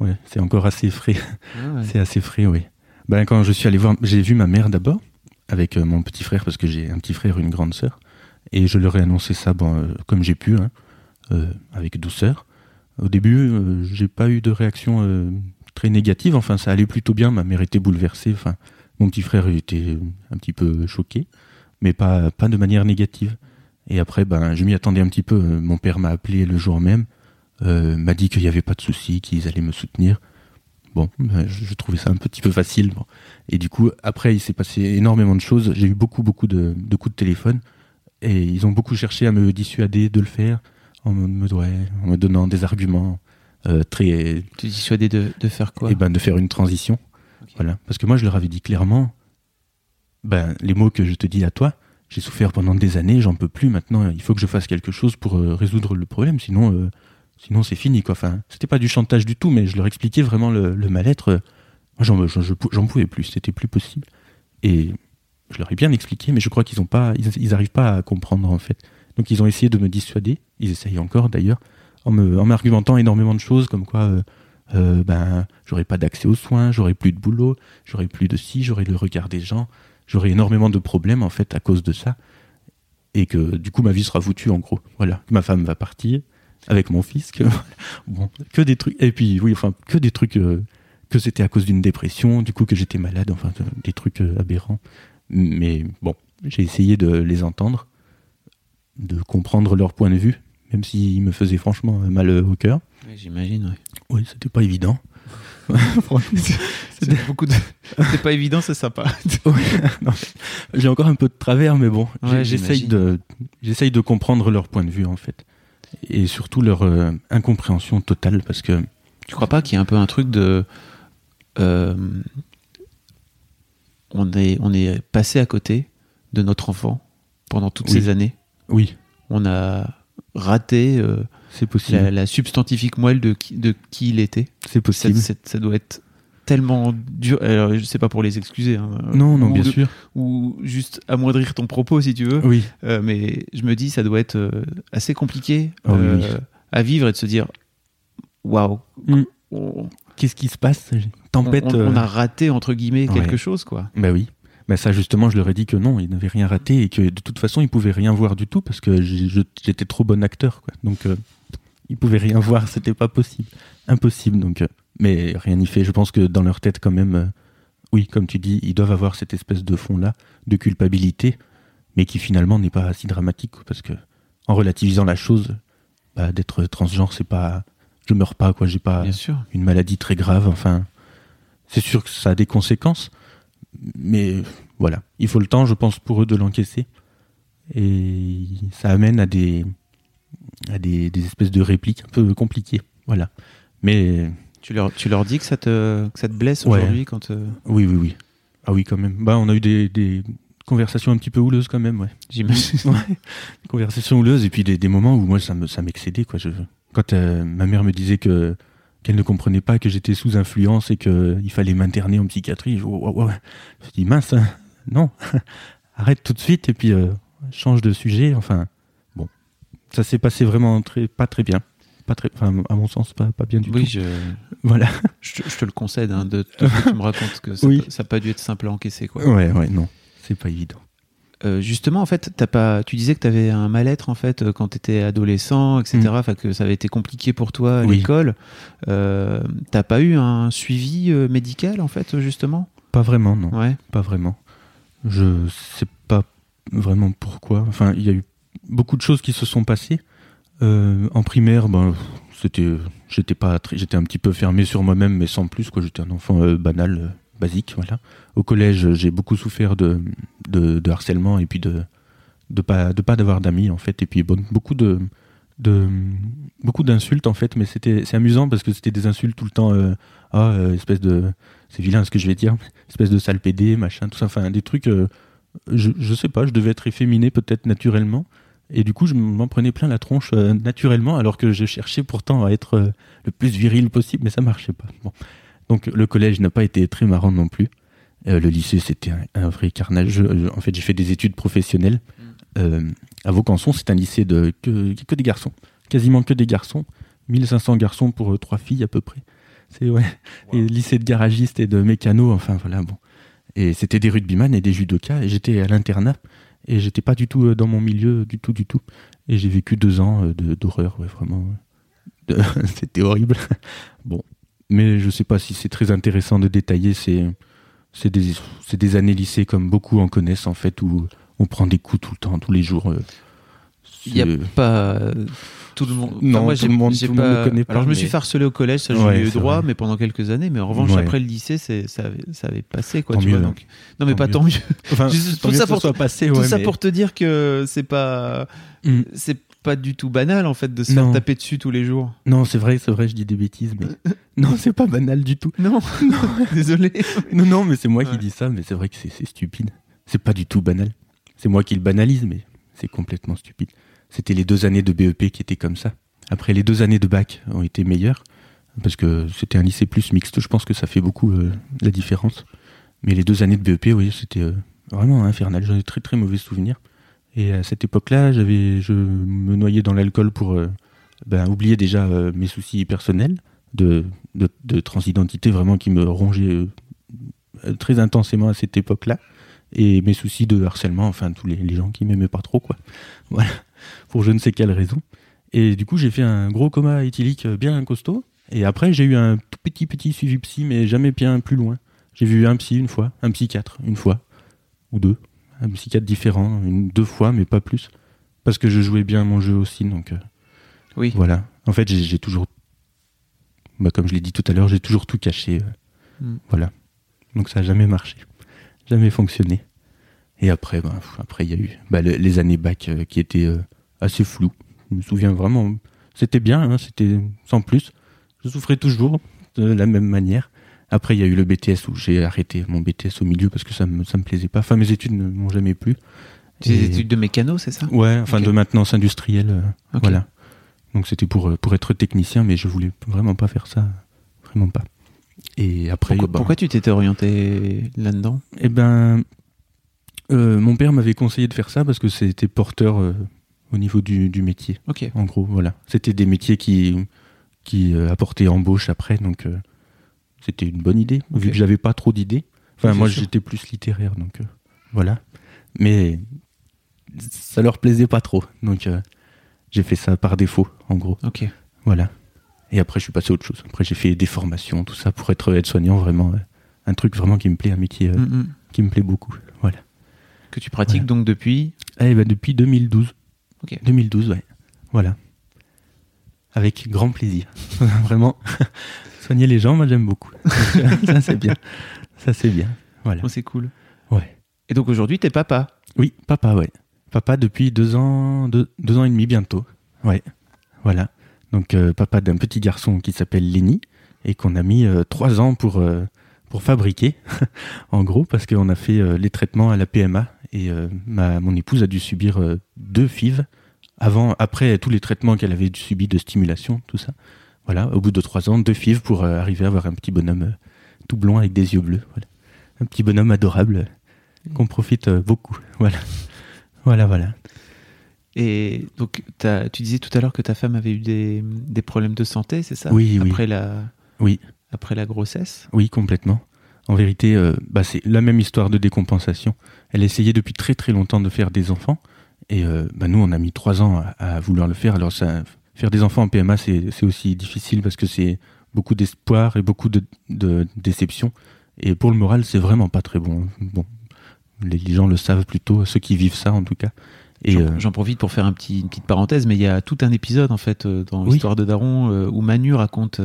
Ouais, c'est encore assez frais. C'est assez frais, oui. Ben, quand je suis allé voir, j'ai vu ma mère d'abord, avec euh, mon petit frère, parce que j'ai un petit frère et une grande sœur. Et je leur ai annoncé ça bon, euh, comme j'ai pu, hein, euh, avec douceur. Au début, j'ai pas eu de réaction très négative. Enfin, ça allait plutôt bien. Ma mère était bouleversée. Enfin, mon petit frère était un petit peu choqué, mais pas, pas de manière négative. Et après, ben, je m'y attendais un petit peu. Mon père m'a appelé le jour même, euh, m'a dit qu'il n'y avait pas de souci, qu'ils allaient me soutenir. Bon, ben, je, je trouvais ça un petit peu facile. bon. Et du coup, après, il s'est passé énormément de choses. J'ai eu beaucoup, beaucoup de, de coups de téléphone. Et ils ont beaucoup cherché à me dissuader de le faire, en me, ouais, en me donnant des arguments euh, très. Tu dissuadais de, de faire quoi? Et ben, de faire une transition. Voilà. Parce que moi, je leur avais dit clairement ben, les mots que je te dis à toi, j'ai souffert pendant des années, j'en peux plus. Maintenant, il faut que je fasse quelque chose pour euh, résoudre le problème. Sinon, euh, sinon c'est fini. Quoi. Enfin, c'était pas du chantage du tout, mais je leur expliquais vraiment le, mal-être. J'en, j'en- je pou- j'en pouvais plus. C'était plus possible. Et je leur ai bien expliqué, mais je crois qu'ils ont pas, ils arrivent pas à comprendre en fait. Donc, ils ont essayé de me dissuader. Ils essayent encore d'ailleurs, en me, en m'argumentant énormément de choses, comme quoi. euh, euh, ben, j'aurais pas d'accès aux soins, j'aurais plus de boulot, j'aurais plus de ci, j'aurais le regard des gens, j'aurais énormément de problèmes en fait à cause de ça, et que du coup ma vie sera foutue en gros. Voilà, ma femme va partir avec mon fils, que [laughs] bon, que des trucs, et puis oui, enfin que des trucs, euh, que c'était à cause d'une dépression, du coup que j'étais malade, enfin euh, des trucs euh, aberrants. Mais bon, j'ai essayé de les entendre, de comprendre leur point de vue, même s'ils me faisaient franchement mal au cœur. Oui, J'imagine, ouais. Oui, c'était pas évident. [laughs] Franchement, [laughs] C'est beaucoup de... C'est pas évident, c'est sympa. J'ai encore un peu de travers, mais bon, Ouais, j'essaye de, j'essaye de comprendre leur point de vue en fait, et surtout leur euh, incompréhension totale, parce que Tu crois pas qu'il y a un peu un truc de. euh, on, est, on est passé à côté de notre enfant pendant toutes Oui. ces années? oui, On a raté euh, C'est possible. la, la substantifique moelle de qui, de qui il était. C'est possible. ça doit être tellement dur. Alors, je sais pas pour les excuser. hein, Non, non, bien de- sûr. Ou juste amoindrir ton propos si tu veux. Oui. Euh, mais je me dis, ça doit être euh, assez compliqué Ah euh, oui. à vivre et de se dire, waouh, Mm. on, Qu'est-ce qui se passe Tempête. on- on a raté entre guillemets quelque chose quoi. Bah oui. Bah ça justement, je leur ai dit que non, ils n'avaient rien raté et que de toute façon, ils pouvaient rien voir du tout parce que j'étais trop bon acteur. Quoi. Donc, euh, ils pouvaient rien voir, c'était pas possible. Impossible. Donc, euh, mais rien n'y fait. Je pense que dans leur tête, quand même, euh, oui, comme tu dis, ils doivent avoir cette espèce de fond-là de culpabilité, mais qui finalement n'est pas si dramatique parce que en relativisant la chose, bah, d'être transgenre, c'est pas, je meurs pas quoi. J'ai pas Bien sûr. une maladie très grave. Enfin, c'est sûr que ça a des conséquences, mais voilà, il faut le temps, je pense, pour eux de l'encaisser, et ça amène à des à des, des espèces de répliques un peu compliquées. Voilà, mais Tu leur, tu leur dis que ça te, que ça te blesse Ouais. aujourd'hui quand euh, oui, oui, oui, ah oui, quand même. Bah, on a eu des, des conversations un petit peu houleuses quand même, ouais. j'imagine. [laughs] Ouais, des conversations houleuses et puis des, des moments où moi ça me ça m'excédait quoi. Je, quand euh, ma mère me disait que qu'elle ne comprenait pas que j'étais sous influence et que il fallait m'interner en psychiatrie, je, oh, oh, oh. Je me dis mince, hein, non, [laughs] arrête tout de suite et puis euh, change de sujet. Enfin bon, ça s'est passé vraiment très pas très bien, pas très, enfin à mon sens pas pas bien du oui, tout. je, Voilà. je, te- je te le concède hein, de ce que tu me racontes que ça Oui. n'a pas dû être simple à encaisser quoi. Ouais ouais non, c'est pas évident. Euh, justement, en fait, t'as pas, tu disais que tu avais un mal-être en fait euh, quand tu étais adolescent, etc. Mm. Enfin, que ça avait été compliqué pour toi à Oui. l'école. Euh, T'as pas eu un suivi euh, médical en fait, justement? Pas vraiment non. Ouais. Pas vraiment. Je sais pas vraiment pourquoi. Enfin, il y a eu beaucoup de choses qui se sont passées. Euh, en primaire, ben, c'était, j'étais pas, j'étais un petit peu fermé sur moi-même, mais sans plus. Quoi, j'étais un enfant euh, banal, euh, basique, voilà. Au collège, j'ai beaucoup souffert de, de, harcèlement et puis de, de pas, de pas d'avoir d'amis en fait, et puis bon, beaucoup de, beaucoup d'insultes en fait. Mais c'était, c'est amusant parce que c'était des insultes tout le temps. ah, espèce de, c'est vilain ce que je vais dire, espèce de sale pédé, machin, tout ça, enfin des trucs, je, je sais pas, je devais être efféminé peut-être naturellement, et du coup je m'en prenais plein la tronche euh, naturellement, alors que je cherchais pourtant à être euh, le plus viril possible, mais ça marchait pas. Bon. Donc le collège n'a pas été très marrant non plus. Euh, le lycée c'était un, un vrai carnage. Je- en fait j'ai fait des études professionnelles. Euh, à Vaucanson c'est un lycée de que, que des garçons, quasiment que des garçons, 1500 garçons pour trois filles à peu près. C'est ouais et lycée de garagiste et de mécano, enfin voilà, bon. Et c'était des rugbyman et des judokas, et j'étais à l'internat, et j'étais pas du tout euh, dans mon milieu, du tout, du tout. Et j'ai vécu deux ans euh, d'horreur, vraiment. [laughs] c'était horrible. bon. Mais je sais pas si c'est très intéressant de détailler, c'est c'est des, des années lycée comme beaucoup en connaissent, en fait, où on prend des coups tout le temps, tous les jours. euh. Il y a pas tout le monde. Non, moi, tout le monde- tout pas- le connaît pas, Alors, je me suis mais- harceler au collège, ça j'ai Ouais, eu droit, vrai. mais pendant quelques années. Mais en revanche, Ouais. après le lycée, c'est ça avait, ça avait passé quoi. Tant tu vois, mieux. donc. Non, mais Tant pas mieux. tant mieux. [laughs] Enfin, Juste tant tout mieux ça pour- soit passé, Tout ouais, ça mais- pour te dire que c'est pas, Mm. c'est pas du tout banal en fait de se Non. faire taper dessus tous les jours. Non, c'est vrai, c'est vrai, je dis des bêtises, mais [laughs] non, c'est pas banal du tout. Non, [laughs] désolé. Non, non, mais c'est moi qui dis ça, mais c'est vrai que c'est stupide. C'est pas du tout banal. C'est moi qui le banalise, mais c'est complètement stupide. C'était les deux années de BEP qui étaient comme ça. Après, les deux années de bac ont été meilleures, parce que c'était un lycée plus mixte. Je pense que ça fait beaucoup euh, la différence. Mais les deux années de BEP, oui, c'était euh, vraiment infernal. J'en ai très très mauvais souvenirs. Et à cette époque-là, j'avais, je me noyais dans l'alcool pour euh, ben, oublier déjà mes soucis personnels de, de, de transidentité vraiment qui me rongeaient très intensément à cette époque-là. Et mes soucis de harcèlement, enfin tous les, les gens qui m'aimaient pas trop, quoi. Voilà, pour je ne sais quelle raison. Et du coup, j'ai fait un gros coma éthylique euh, bien costaud. Et après, j'ai eu un tout petit petit suivi psy, mais jamais bien plus loin. J'ai vu un psy une fois, un psychiatre une fois, ou deux, un psychiatre différent, une, deux fois, mais pas plus. Parce que je jouais bien mon jeu aussi, donc euh, Oui. voilà. En fait, j'ai toujours, bah, comme je l'ai dit tout à l'heure, j'ai toujours tout caché. euh, Mm. Voilà. Donc ça a jamais marché, jamais fonctionné. Et après, bah, après il y a eu bah, le- les années bac euh, qui étaient euh, assez floues. Je me souviens vraiment, c'était bien, hein, c'était sans plus. Je souffrais toujours de la même manière. Après, il y a eu le BTS où j'ai arrêté mon BTS au milieu parce que ça me, ça me plaisait pas. Enfin, mes études ne m'ont jamais plu. Des Et- études de mécano, c'est ça? Ouais, enfin de maintenance industrielle, euh, voilà. Donc c'était pour, pour être technicien, mais je voulais vraiment pas faire ça. Vraiment pas. Et après. Pourquoi, bah, pourquoi tu t'étais orienté là-dedans? Eh ben, euh, mon père m'avait conseillé de faire ça parce que c'était porteur euh, au niveau du, du métier. Ok. En gros, voilà. C'était des métiers qui, qui euh, apportaient embauche après, donc c'était une bonne idée, vu que j'avais pas trop d'idées. Enfin, moi, j'étais plus littéraire, donc voilà. Mais ça leur plaisait pas trop, donc j'ai fait ça par défaut, en gros. Ok. Voilà. Et après, je suis passé à autre chose. Après, j'ai fait des formations, tout ça, pour être aide-soignant, vraiment. un truc vraiment qui me plaît, un métier Mm, mm. qui me plaît beaucoup. Que tu pratiques Voilà. donc depuis. Eh ben, depuis 2012. Ok. 2012, ouais. Voilà. Avec grand plaisir. [laughs] Vraiment. [laughs] Soigner les gens, moi j'aime beaucoup. [laughs] Donc, ça c'est bien. Ça c'est bien. Voilà. Oh, c'est cool. Ouais. Et donc aujourd'hui, t'es papa. Oui, papa, ouais. Papa depuis deux ans, deux, deux ans et demi bientôt. Ouais. Voilà. Donc euh, papa d'un petit garçon qui s'appelle Lenny et qu'on a mis euh, trois ans pour, euh, pour fabriquer, [laughs] en gros, parce qu'on a fait euh, les traitements à la PMA et euh, ma, mon épouse a dû subir euh, deux FIV avant, après tous les traitements qu'elle avait subi de stimulation, tout ça. Voilà, au bout de trois ans, deux FIV pour arriver à avoir un petit bonhomme tout blond avec des yeux bleus. Voilà. Un petit bonhomme adorable qu'on profite beaucoup. [laughs] Voilà. Voilà, voilà. Et donc, tu disais tout à l'heure que ta femme avait eu des, des problèmes de santé, c'est ça? Oui, oui. après La, Oui. Après la grossesse? Oui, complètement. En vérité, euh, bah, c'est la même histoire de décompensation. Elle essayait depuis très très longtemps de faire des enfants. Et euh, bah, nous, on a mis trois ans à, vouloir le faire. Alors, ça, faire des enfants en PMA, c'est aussi difficile parce que c'est beaucoup d'espoir et beaucoup de, de déception. Et pour le moral, c'est vraiment pas très bon. Bon, les, les gens le savent plutôt, ceux qui vivent ça en tout cas. Et J'en euh, j'en profite pour faire un petit, une petite parenthèse, mais il y a tout un épisode en fait euh, dans Oui. l'histoire de Daron euh, où Manu raconte,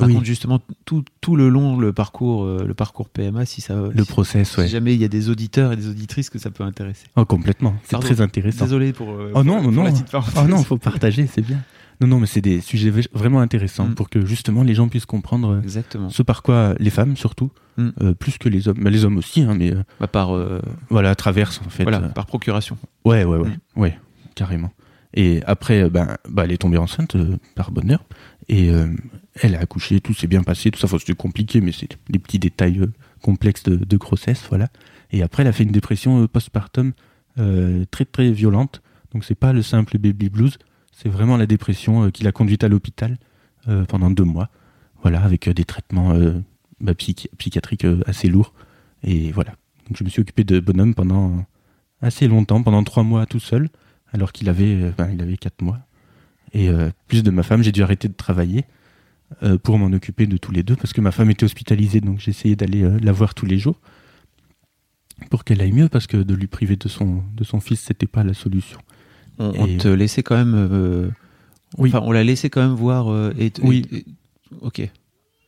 Oui. justement tout, tout le long le parcours, le parcours PMA si ça, le si, process, si ouais. jamais il y a des auditeurs et des auditrices que ça peut intéresser. Oh, complètement. C'est très intéressant. Désolé pour, Oh non, pour- non, pour la petite parenthèse. Oh non, faut partager, c'est bien. Non, non, mais c'est des sujets vraiment intéressants Mm. pour que justement les gens puissent comprendre euh, Exactement. ce par quoi les femmes surtout, Mm. euh, plus que les hommes, mais les hommes aussi, hein, mais euh, Bah, par, euh, voilà, traversent en fait. voilà, par procuration. ouais, ouais, ouais, Mm. ouais, carrément. Et après, ben, bah, elle est tombée enceinte par bonheur et elle a accouché, tout s'est bien passé, tout ça. Enfin, c'était compliqué, mais c'est des petits détails complexes de, de grossesse, voilà. Et après, elle a fait une dépression postpartum très très violente. Donc c'est pas le simple baby blues, c'est vraiment la dépression euh, qui l'a conduite à l'hôpital euh, pendant deux mois, voilà, avec euh, des traitements bah, psychi- psychiatriques assez lourds. Et voilà. Je me suis occupé de bonhomme pendant assez longtemps, pendant trois mois tout seul, alors qu'il avait, ben, quatre mois. Et plus de ma femme, j'ai dû arrêter de travailler pour m'en occuper de tous les deux, parce que ma femme était hospitalisée, donc j'essayais d'aller la voir tous les jours pour qu'elle aille mieux, parce que de lui priver de son, de son fils, c'était pas la solution. On, te laissait quand même. euh, Oui. Enfin, on l'a laissé quand même voir. euh, et, Oui. et- ok.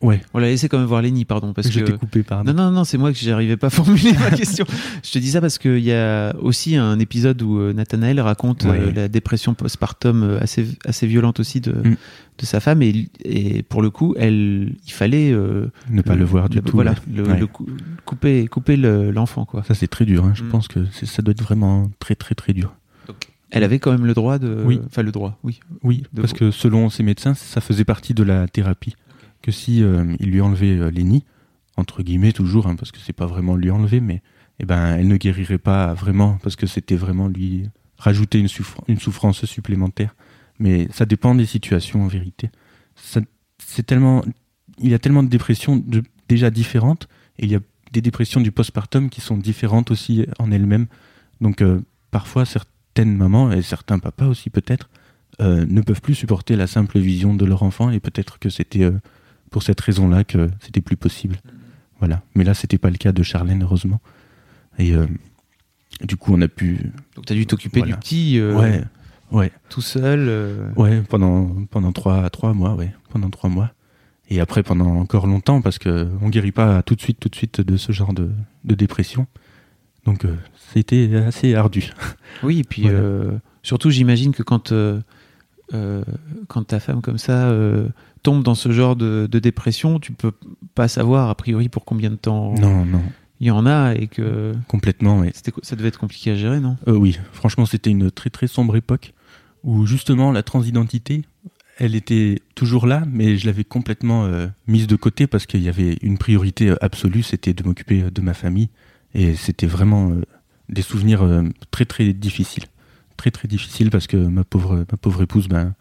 Ouais, On l'a laissé quand même voir Lenny, pardon, parce j'étais que. coupé, pardon. Non, non, non, c'est moi que j'arrivais pas à [laughs] formuler ma question. Je te dis ça parce qu'il y a aussi un épisode où euh, Nathanaël raconte euh, Ouais. la dépression postpartum euh, assez, assez violente aussi de, Mm. de sa femme. Et, et pour le coup, elle, il fallait. euh, ne pas le, voir du le- tout. Voilà, le, Ouais. couper, couper le- l'enfant, quoi. Ça, c'est très dur. hein. Je Mm. pense que ça doit être vraiment très, très, très dur. Elle avait quand même le droit de. Oui. Enfin, le droit, oui. Oui, De parce que selon ses médecins, ça faisait partie de la thérapie. Que si euh, il lui enlevait euh, les nids, entre guillemets toujours, hein, parce que c'est pas vraiment lui enlever, mais eh ben, elle ne guérirait pas vraiment, parce que c'était vraiment lui rajouter une, souffr- une souffrance supplémentaire. Mais ça dépend des situations en vérité. C'est tellement, il y a tellement de dépressions de- déjà différentes, et il y a des dépressions du postpartum qui sont différentes aussi en elles-mêmes. Donc euh, parfois certaines mamans et certains papas aussi peut-être euh, ne peuvent plus supporter la simple vision de leur enfant et peut-être que c'était euh, pour cette raison-là que c'était plus possible. Voilà. Mais là, c'était pas le cas de Charlène, heureusement. Et euh, du coup, on a pu. Donc, tu as dû t'occuper Voilà. du petit ouais, ouais, tout seul. ouais, pendant pendant trois trois mois, ouais, pendant trois mois. Et après, pendant encore longtemps, parce que on guérit pas tout de suite, tout de suite de ce genre de, de dépression. Donc, euh, c'était assez ardu. [laughs] Oui, et puis Voilà. euh, surtout, j'imagine que quand, euh, euh, quand ta femme comme ça tombe dans ce genre de, de dépression, tu peux pas savoir a priori pour combien de temps Non, non, il y en a et que complètement. C'était, ça devait être compliqué à gérer, non? Oui, franchement, c'était une très très sombre époque où justement la transidentité elle était toujours là, mais je l'avais complètement mise de côté parce qu'il y avait une priorité absolue, c'était de m'occuper de ma famille. Et c'était vraiment des souvenirs très très difficiles. Très très difficiles parce que ma pauvre, ma pauvre épouse, ben,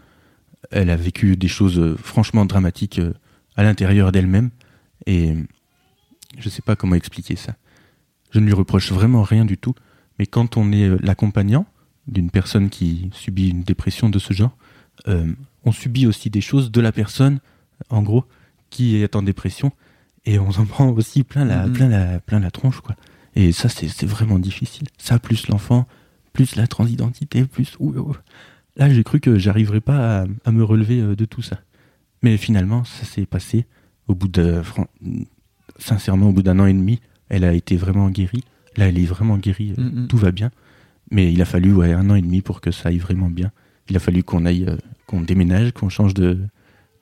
elle a vécu des choses franchement dramatiques à l'intérieur d'elle-même. Et je ne sais pas comment expliquer ça. Je ne lui reproche vraiment rien du tout. Mais quand on est l'accompagnant d'une personne qui subit une dépression de ce genre, euh, on subit aussi des choses de la personne, en gros, qui est en dépression, et on s'en [laughs] prend aussi plein la, mm-hmm. plein la, plein la tronche, quoi. Et ça, c'est vraiment difficile. Ça, plus l'enfant, plus la transidentité, plus... Là, j'ai cru que j'arriverais pas à, me relever euh, de tout ça. Mais finalement, ça s'est passé au bout de... Sincèrement, au bout d'un an et demi, elle a été vraiment guérie. Là, elle est vraiment guérie, euh, tout va bien. Mais il a fallu ouais, un an et demi pour que ça aille vraiment bien. Il a fallu qu'on aille, euh, qu'on déménage, qu'on change de,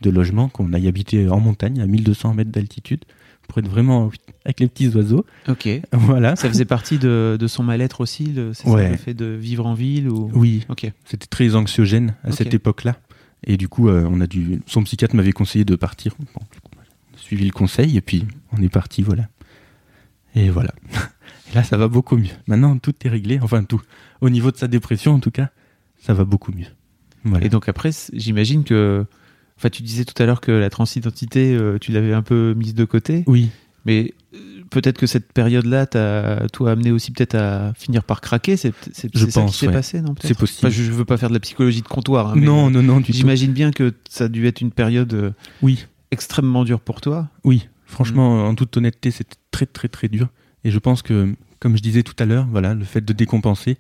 de logement, qu'on aille habiter en montagne à 1200 mètres d'altitude pour être vraiment avec les petits oiseaux. Ok. [laughs] Voilà. Ça faisait partie de, de son mal-être aussi, le, ouais. le fait de vivre en ville ou... Oui. Ok. C'était très anxiogène à cette époque-là. Et du coup, euh, on a dû. Son psychiatre m'avait conseillé de partir. Bon, suivi le conseil et puis on est parti, voilà. Et voilà. [laughs] Et là, ça va beaucoup mieux. Maintenant, tout est réglé. Enfin, tout. Au niveau de sa dépression, en tout cas, ça va beaucoup mieux. Et donc après, j'imagine que... Enfin, tu disais tout à l'heure que la transidentité, euh, tu l'avais un peu mise de côté. Oui. Mais euh, peut-être que cette période-là t'a toi amené aussi peut-être à finir par craquer. C'est ça qui s'est passé, non C'est possible. je, veux pas faire de la psychologie de comptoir. Hein, non, non, non. J'imagine bien que ça a dû être une période. Euh, oui. Extrêmement dure pour toi. Oui. Franchement, en toute honnêteté, c'était très, très, très dur. Et je pense que, comme je disais tout à l'heure, voilà, le fait de décompenser,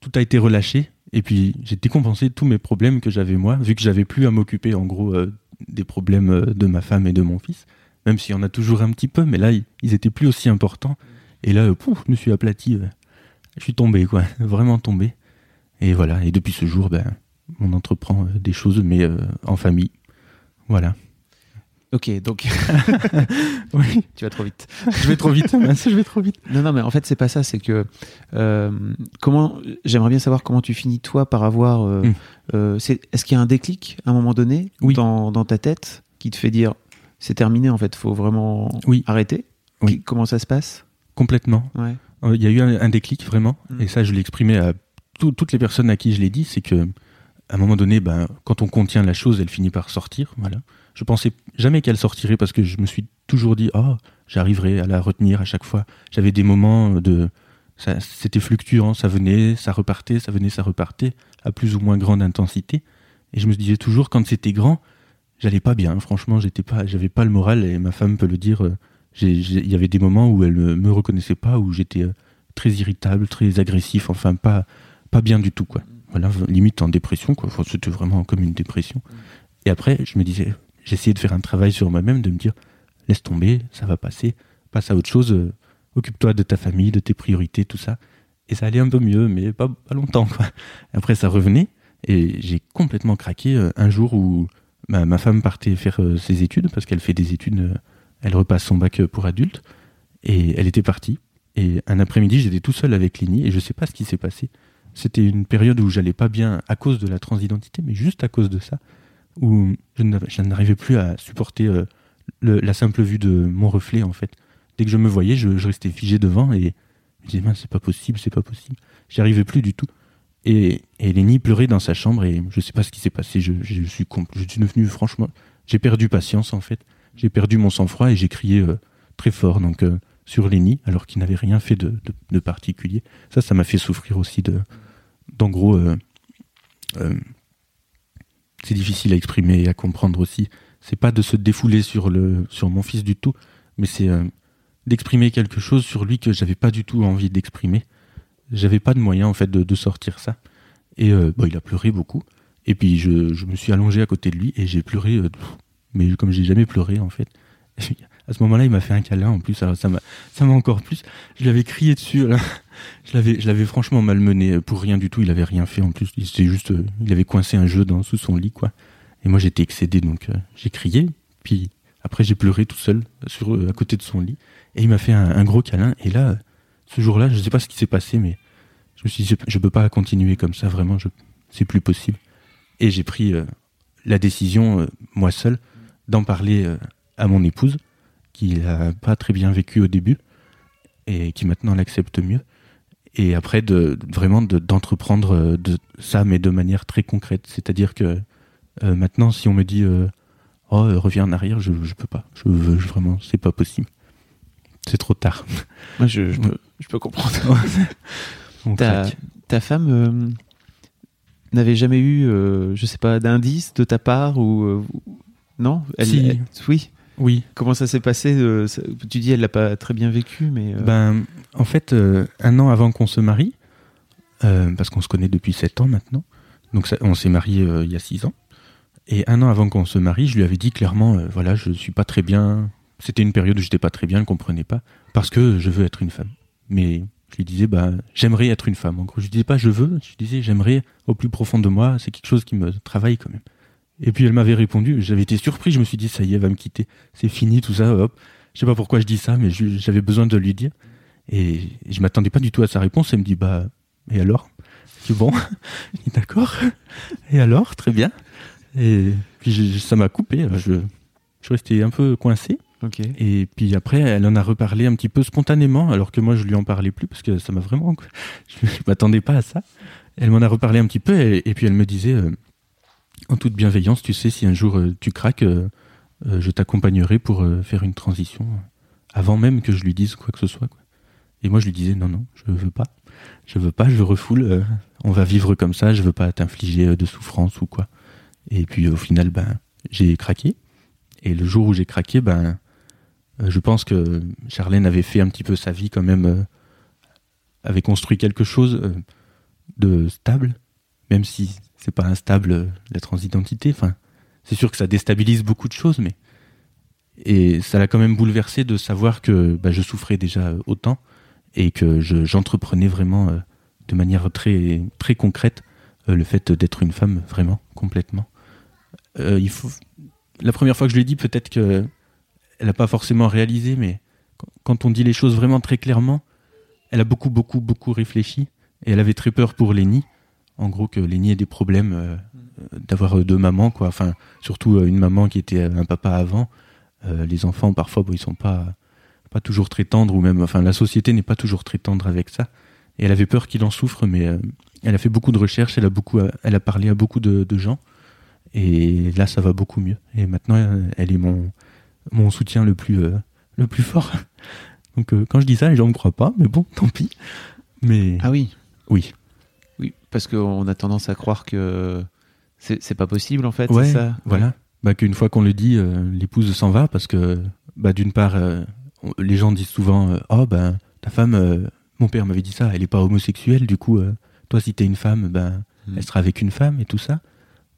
tout a été relâché. Et puis j'ai décompensé tous mes problèmes que j'avais moi, vu que j'avais plus à m'occuper en gros euh, des problèmes euh, de ma femme et de mon fils. Même s'il y en a toujours un petit peu, mais là ils étaient plus aussi importants. Et là, pouf, je me suis aplati. je suis tombé, quoi, [laughs] vraiment tombé. Et voilà. Et depuis ce jour, ben, on entreprend euh, des choses, mais en famille. Voilà. Ok, donc [laughs] oui, tu vas trop vite. Je vais trop vite, [laughs] je vais trop vite. Non, non, mais en fait c'est pas ça. C'est que euh, comment J'aimerais bien savoir comment tu finis toi par avoir. Euh, hmm. euh, est-ce qu'il y a un déclic à un moment donné dans, dans, ta tête qui te fait dire c'est terminé en fait, faut vraiment oui. arrêter? Oui. comment ça se passe? Complètement. Ouais. Il y a eu un, déclic vraiment, hmm. et ça je l'ai exprimé à toutes les personnes à qui je l'ai dit, c'est que à un moment donné, ben, quand on contient la chose, elle finit par sortir. Voilà. Je pensais jamais qu'elle sortirait parce que je me suis toujours dit, oh, j'arriverai à la retenir à chaque fois. J'avais des moments de. C'était fluctuant, ça venait, ça repartait, ça venait, ça repartait, à plus ou moins grande intensité. Et je me disais toujours, quand c'était grand, j'allais pas bien. Franchement, j'étais pas, j'avais pas le moral, et ma femme peut le dire. Euh, il y avait des moments où elle ne me reconnaissait pas, où j'étais euh, très irritable, très agressif, enfin, pas, pas bien du tout, quoi. Voilà, limite en dépression, quoi. c'était vraiment comme une dépression. Et après, je me disais, essayé de faire un travail sur moi-même, de me dire laisse tomber, ça va passer, passe à autre chose, euh, occupe-toi de ta famille, de tes priorités, tout ça. Et ça allait un peu mieux, mais pas, pas longtemps. [laughs] Après, ça revenait et j'ai complètement craqué euh, un jour où ma femme partait faire euh, ses études, parce qu'elle fait des études, elle repasse son bac pour adulte, et elle était partie. Et un après-midi, j'étais tout seul avec Lini et je ne sais pas ce qui s'est passé. C'était une période où j'allais pas bien à cause de la transidentité, mais juste à cause de ça où je n'arrivais plus à supporter euh, la simple vue de mon reflet en fait. Dès que je me voyais, je, restais figé devant et je me disais c'est pas possible, c'est pas possible. J'y arrivais plus du tout. Et, et pleurait dans sa chambre et je sais pas ce qui s'est passé. Je, suis, je suis devenu franchement, j'ai perdu patience en fait. J'ai perdu mon sang-froid et j'ai crié euh, très fort donc euh, sur Lenny alors qu'il n'avait rien fait de, de, particulier. Ça, ça m'a fait souffrir aussi de, d'en gros c'est difficile à exprimer et à comprendre aussi. C'est pas de se défouler sur le sur mon fils du tout, mais c'est euh, d'exprimer quelque chose sur lui que j'avais pas du tout envie d'exprimer. J'avais pas de moyen en fait de, sortir ça. Et euh, il a pleuré beaucoup. Et puis je, je, me suis allongé à côté de lui et j'ai pleuré, euh, mais comme j'ai jamais pleuré en fait. [laughs] à ce moment-là, il m'a fait un câlin en plus, ça m'a encore plus. Je lui avais crié dessus. [laughs] Je l'avais, je l'avais franchement malmené pour rien du tout. Il avait rien fait en plus. Il juste, euh, il avait coincé un jeu dans sous son lit quoi. Et moi j'étais excédé donc euh, j'ai crié. Puis après j'ai pleuré tout seul sur à côté de son lit. Et il m'a fait un, gros câlin. Et là, ce jour-là, je sais pas ce qui s'est passé, mais je me suis dit je, peux pas continuer comme ça vraiment. Je, c'est plus possible. Et j'ai pris euh, la décision, moi seul, d'en parler à mon épouse, qui n'a pas très bien vécu au début et qui maintenant l'accepte mieux. Et après, de, vraiment d'entreprendre de, ça, mais de manière très concrète. C'est-à-dire que maintenant, si on me dit oh reviens en arrière, je je peux pas, je veux vraiment, c'est pas possible. C'est trop tard. Moi, je, je, peux, je peux comprendre. [laughs] ta, ta, femme euh, n'avait jamais eu, euh, je sais pas, d'indice de ta part ou euh, non? Elle, si. Oui. Oui. Comment ça s'est passé Tu dis elle l'a pas très bien vécu, mais. Ben, en fait, un an avant qu'on se marie, parce qu'on se connaît depuis sept ans maintenant, donc ça, on s'est marié il y a six ans. Et un an avant qu'on se marie, je lui avais dit clairement, voilà, je suis pas très bien c'était une période où j'étais pas très bien, elle comprenait pas, parce que je veux être une femme. Mais je lui disais, bah, j'aimerais être une femme. En gros, je disais pas je veux, je disais j'aimerais au plus profond de moi, c'est quelque chose qui me travaille quand même. Et puis elle m'avait répondu, j'avais été surpris, je me suis dit, ça y est, elle va me quitter, c'est fini, tout ça, hop. Je sais pas pourquoi je dis ça, mais j'avais besoin de lui dire. Et je m'attendais pas du tout à sa réponse, elle me dit, bah, et alors? Je dis, bon, [laughs] d'accord. Et alors, très bien. Et puis ça m'a coupé, je, je suis resté un peu coincé. Et puis après, elle en a reparlé un petit peu spontanément, alors que moi je lui en parlais plus parce que ça m'a vraiment. Je, ne m'attendais pas à ça. Elle m'en a reparlé un petit peu et, puis elle me disait, euh, en toute bienveillance, tu sais, si un jour euh, tu craques, euh, je t'accompagnerai pour faire une transition avant même que je lui dise quoi que ce soit. Et moi je lui disais, non, non, je veux pas. Je veux pas, je refoule. on va vivre comme ça, je veux pas t'infliger de souffrance ou quoi. Et puis au final, ben, j'ai craqué. Et le jour où j'ai craqué, ben, euh, je pense que Charlène avait fait un petit peu sa vie quand même, euh, avait construit quelque chose euh, de stable, même si c'est pas instable la transidentité. Enfin, c'est sûr que ça déstabilise beaucoup de choses, mais et ça l'a quand même bouleversé de savoir que bah, je souffrais déjà autant et que j'entreprenais vraiment de manière très très concrète le fait d'être une femme vraiment complètement. il faut la première fois que je lui ai dit peut-être que elle n'a pas forcément réalisé, mais quand on dit les choses vraiment très clairement, elle a beaucoup, beaucoup, beaucoup réfléchi. Et elle avait très peur pour Lenny. En gros, que Lenny ait des problèmes euh, d'avoir deux mamans, quoi. Enfin, surtout euh, une maman qui était un papa avant. Euh, les enfants, parfois, bon, ils sont pas, pas toujours très tendres, ou même, enfin, la société n'est pas toujours très tendre avec ça. Et elle avait peur qu'il en souffre, mais elle a fait beaucoup de recherches, elle a, beaucoup, elle a parlé à beaucoup de, de gens. Et là, ça va beaucoup mieux. Et maintenant, elle est mon, mon soutien le plus, euh, le plus fort. [laughs] Donc euh, quand je dis ça, les gens ne me croient pas, mais bon, tant pis. Mais ah oui, oui, oui, parce qu'on a tendance à croire que c'est pas possible en fait. Ouais, ça? voilà. Bah, qu'une fois qu'on le dit, euh, l'épouse s'en va parce que bah, d'une part, les gens disent souvent oh ben ta femme, mon père m'avait dit ça, elle est pas homosexuelle, du coup toi si t'es une femme, ben elle sera avec une femme et tout ça.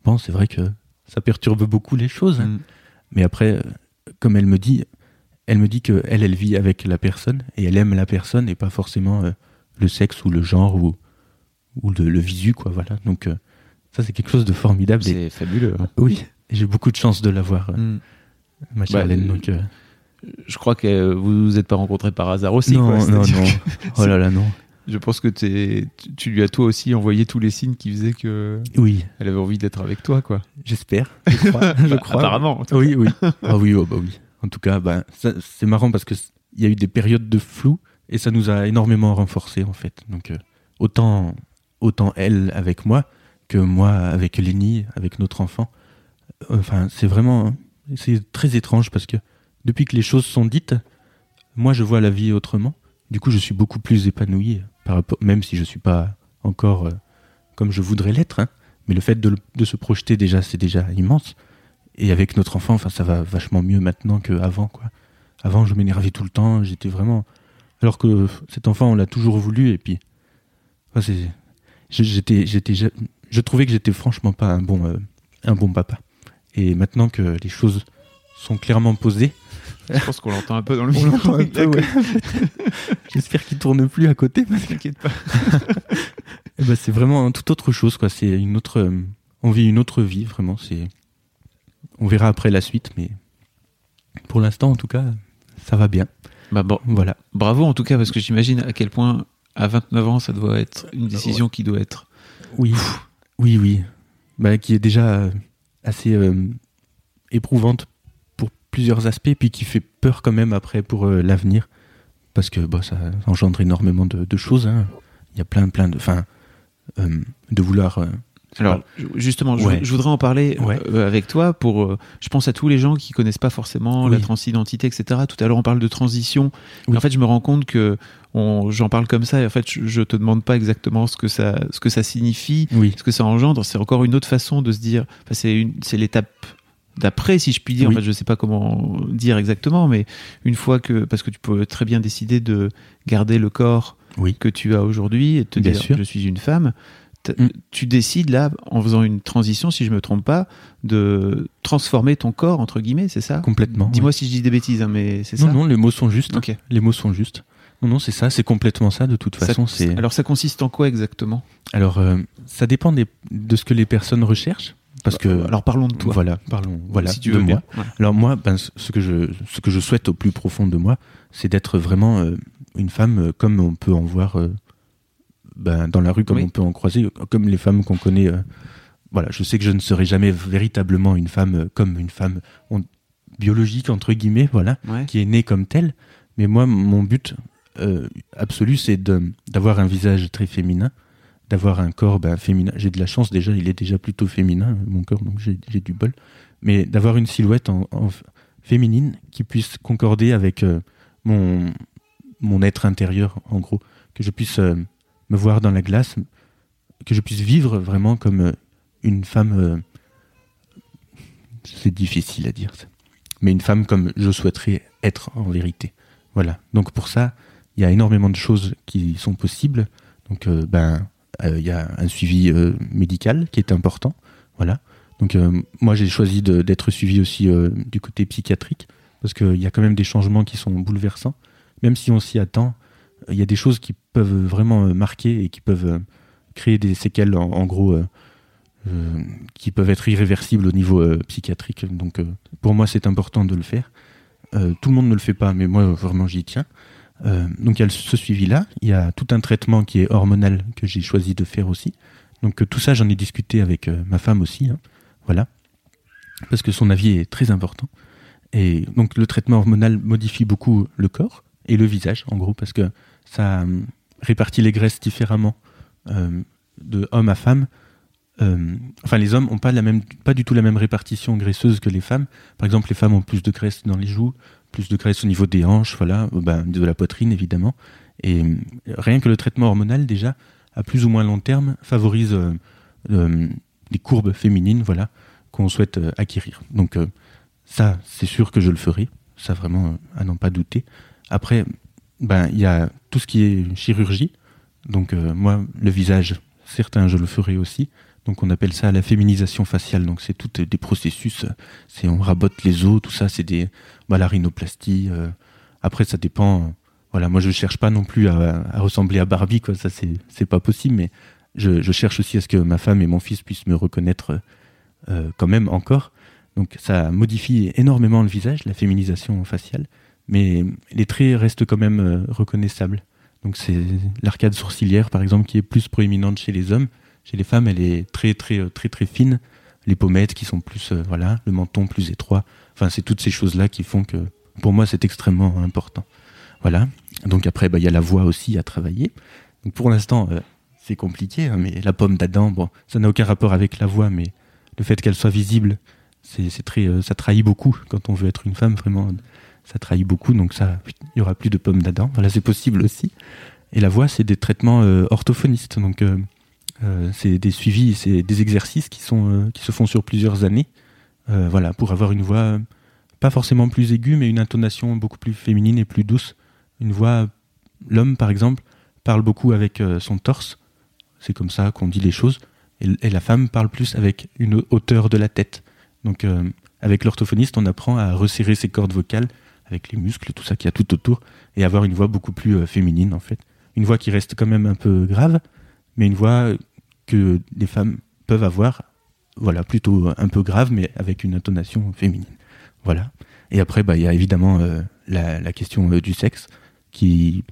Bon, c'est vrai que ça perturbe beaucoup les choses, hmm. mais après comme elle me dit, elle me dit que elle, elle vit avec la personne et elle aime la personne et pas forcément euh, le sexe ou le genre ou, ou le, visu, quoi. Voilà. Donc, euh, ça, c'est quelque chose de formidable. C'est fabuleux. Hein. Oui, j'ai beaucoup de chance de l'avoir, euh, mm. ma chère bah, donc, je crois que vous vous êtes pas rencontrés par hasard aussi. Non, non, non. oh là là, non. Je pense que es, tu, lui as toi aussi envoyé tous les signes qui faisaient que oui, elle avait envie d'être avec toi, quoi. J'espère. Je [laughs] crois. je crois. Apparemment. Oui, oui. Ah oui, oh, bah oui. En tout cas, bah, c'est marrant parce que il y a eu des périodes de flou et ça nous a énormément renforcé en fait. Donc euh, autant autant elle avec moi que moi avec Lenny, avec notre enfant. Enfin, c'est vraiment c'est très étrange parce que depuis que les choses sont dites, moi je vois la vie autrement. Du coup, je suis beaucoup plus épanoui même si je suis pas encore euh, comme je voudrais l'être, hein. mais le fait de, se projeter déjà, c'est déjà immense. Et avec notre enfant, enfin, ça va vachement mieux maintenant qu'avant. Avant, je m'énervais tout le temps, j'étais vraiment. Alors que cet enfant, on l'a toujours voulu, et puis, j'étais, j'étais, je trouvais que j'étais franchement pas un bon, euh, un bon papa. Et maintenant que les choses sont clairement posées, je pense qu'on l'entend un peu dans le [laughs] micro. [laughs] J'espère qu'il tourne plus à côté. T'inquiète pas. [laughs] Eh ben, c'est vraiment tout autre chose, quoi. C'est une autre, euh, on vit une autre vie, vraiment. C'est, on verra après la suite, mais pour l'instant, en tout cas, ça va bien. Bah bon, voilà. Bravo en tout cas, parce que j'imagine à quel point à 29 ans, ça doit être une décision qui doit être. Oui, oui, oui. Bah, qui est déjà assez éprouvante pour plusieurs aspects, puis qui fait peur quand même après pour l'avenir, parce que bah, ça engendre énormément de, choses. Hein. Il y a plein, plein de, enfin, de vouloir alors justement, je, voudrais en parler euh, avec toi pour. Euh, je pense à tous les gens qui connaissent pas forcément la transidentité, etc. Tout à l'heure, on parle de transition. En fait, je me rends compte que j'en parle comme ça et en fait, je, je, te demande pas exactement ce que ça, ce que ça signifie, ce que ça engendre. C'est encore une autre façon de se dire. Enfin, c'est l'étape d'après, si je puis dire. En fait, je sais pas comment dire exactement, mais une fois que, parce que tu peux très bien décider de garder le corps que tu as aujourd'hui et te dire je suis une femme. Mm. tu décides là, en faisant une transition, si je me trompe pas, de transformer ton corps, entre guillemets, c'est ça? Complètement. Dis-moi si je dis des bêtises, hein, mais c'est ça? Non, non, les mots sont justes. Les mots sont justes. Non, non, c'est ça, c'est complètement ça, de toute façon. Alors ça consiste en quoi exactement? Alors, euh, ça dépend de ce que les personnes recherchent. Parce que, bah, alors parlons de toi. Voilà, parlons. Voilà, si tu veux moi. Alors moi, ben, ce que je, ce que je souhaite au plus profond de moi, c'est d'être vraiment euh, une femme euh, comme on peut en voir ben, dans la rue comme on peut en croiser, comme les femmes qu'on connaît. Euh, voilà, je sais que je ne serai jamais véritablement une femme euh, comme une femme biologique entre guillemets, voilà, qui est née comme telle. Mais moi, mon but euh, absolu, c'est d'avoir un visage très féminin, d'avoir un corps ben, féminin. J'ai de la chance déjà, il est déjà plutôt féminin mon corps, donc j'ai du bol. Mais d'avoir une silhouette en, féminine qui puisse concorder avec mon mon être intérieur, en gros, que je puisse me voir dans la glace, que je puisse vivre vraiment comme euh, une femme. Euh, c'est difficile à dire, mais une femme comme je souhaiterais être en vérité. Voilà. Donc pour ça, il y a énormément de choses qui sont possibles. Donc euh, ben, il y a un suivi médical qui est important. Voilà. Donc moi j'ai choisi d'être suivi aussi du côté psychiatrique parce qu'il y a quand même des changements qui sont bouleversants. Même si on s'y attend, il y a des choses qui peuvent vraiment euh, marquer et qui peuvent euh, créer des séquelles, en, gros, euh, qui peuvent être irréversibles au niveau psychiatrique. Donc, pour moi, c'est important de le faire. tout le monde ne le fait pas, mais moi, vraiment, j'y tiens. donc, il y a ce suivi-là. Il y a tout un traitement qui est hormonal que j'ai choisi de faire aussi. Donc, tout ça, j'en ai discuté avec ma femme aussi. Hein. Voilà. Parce que son avis est très important. Et donc, le traitement hormonal modifie beaucoup le corps et le visage, en gros, parce que ça euh, répartit les graisses différemment euh, de homme à femme. Euh, enfin, les hommes n'ont pas, la même, pas du tout la même répartition graisseuse que les femmes. Par exemple, les femmes ont plus de graisse dans les joues, plus de graisse au niveau des hanches, voilà, ben, de la poitrine évidemment. Et rien que le traitement hormonal, déjà, à plus ou moins long terme, favorise les courbes féminines, voilà, qu'on souhaite acquérir. Donc ça, c'est sûr que je le ferai, ça vraiment à n'en pas douter. Après, ben il y a tout ce qui est chirurgie. Donc euh, moi, le visage, certains, je le ferai aussi. Donc on appelle ça la féminisation faciale. Donc c'est tout des processus. C'est on rabote les os, tout ça. C'est des la rhinoplastie. Euh. après ça dépend. voilà, moi je cherche pas non plus à, ressembler à Barbie, quoi. Ça c'est pas possible. Mais je, cherche aussi à ce que ma femme et mon fils puissent me reconnaître euh, quand même encore. Donc ça modifie énormément le visage, la féminisation faciale mais les traits restent quand même euh, reconnaissables. Donc c'est l'arcade sourcilière par exemple qui est plus proéminente chez les hommes. Chez les femmes, elle est très très euh, très très fine. Les pommettes qui sont plus euh, voilà, le menton plus étroit. Enfin, c'est toutes ces choses là qui font que pour moi c'est extrêmement important. Voilà. Donc après, bah, il y a la voix aussi à travailler. Donc pour l'instant, c'est compliqué, hein, mais la pomme d'Adam, bon, ça n'a aucun rapport avec la voix, mais le fait qu'elle soit visible, c'est très, ça trahit beaucoup quand on veut être une femme vraiment ça trahit beaucoup, donc ça, il y aura plus de pommes d'Adam. Voilà, c'est possible aussi. Et la voix, c'est des traitements euh, orthophonistes, donc euh, euh, c'est des suivis, c'est des exercices qui sont qui se font sur plusieurs années, voilà, pour avoir une voix pas forcément plus aiguë, mais une intonation beaucoup plus féminine et plus douce. Une voix, l'homme par exemple, parle beaucoup avec son torse, c'est comme ça qu'on dit les choses, et, et, la femme parle plus avec une hauteur de la tête. Donc avec l'orthophoniste, on apprend à resserrer ses cordes vocales avec les muscles, tout ça qu'il y a tout autour, et avoir une voix beaucoup plus euh, féminine en fait. Une voix qui reste quand même un peu grave, mais une voix que les femmes peuvent avoir, voilà, plutôt un peu grave, mais avec une intonation féminine. Voilà. Et après, bah, il y a évidemment euh, la, question euh, du sexe, qui,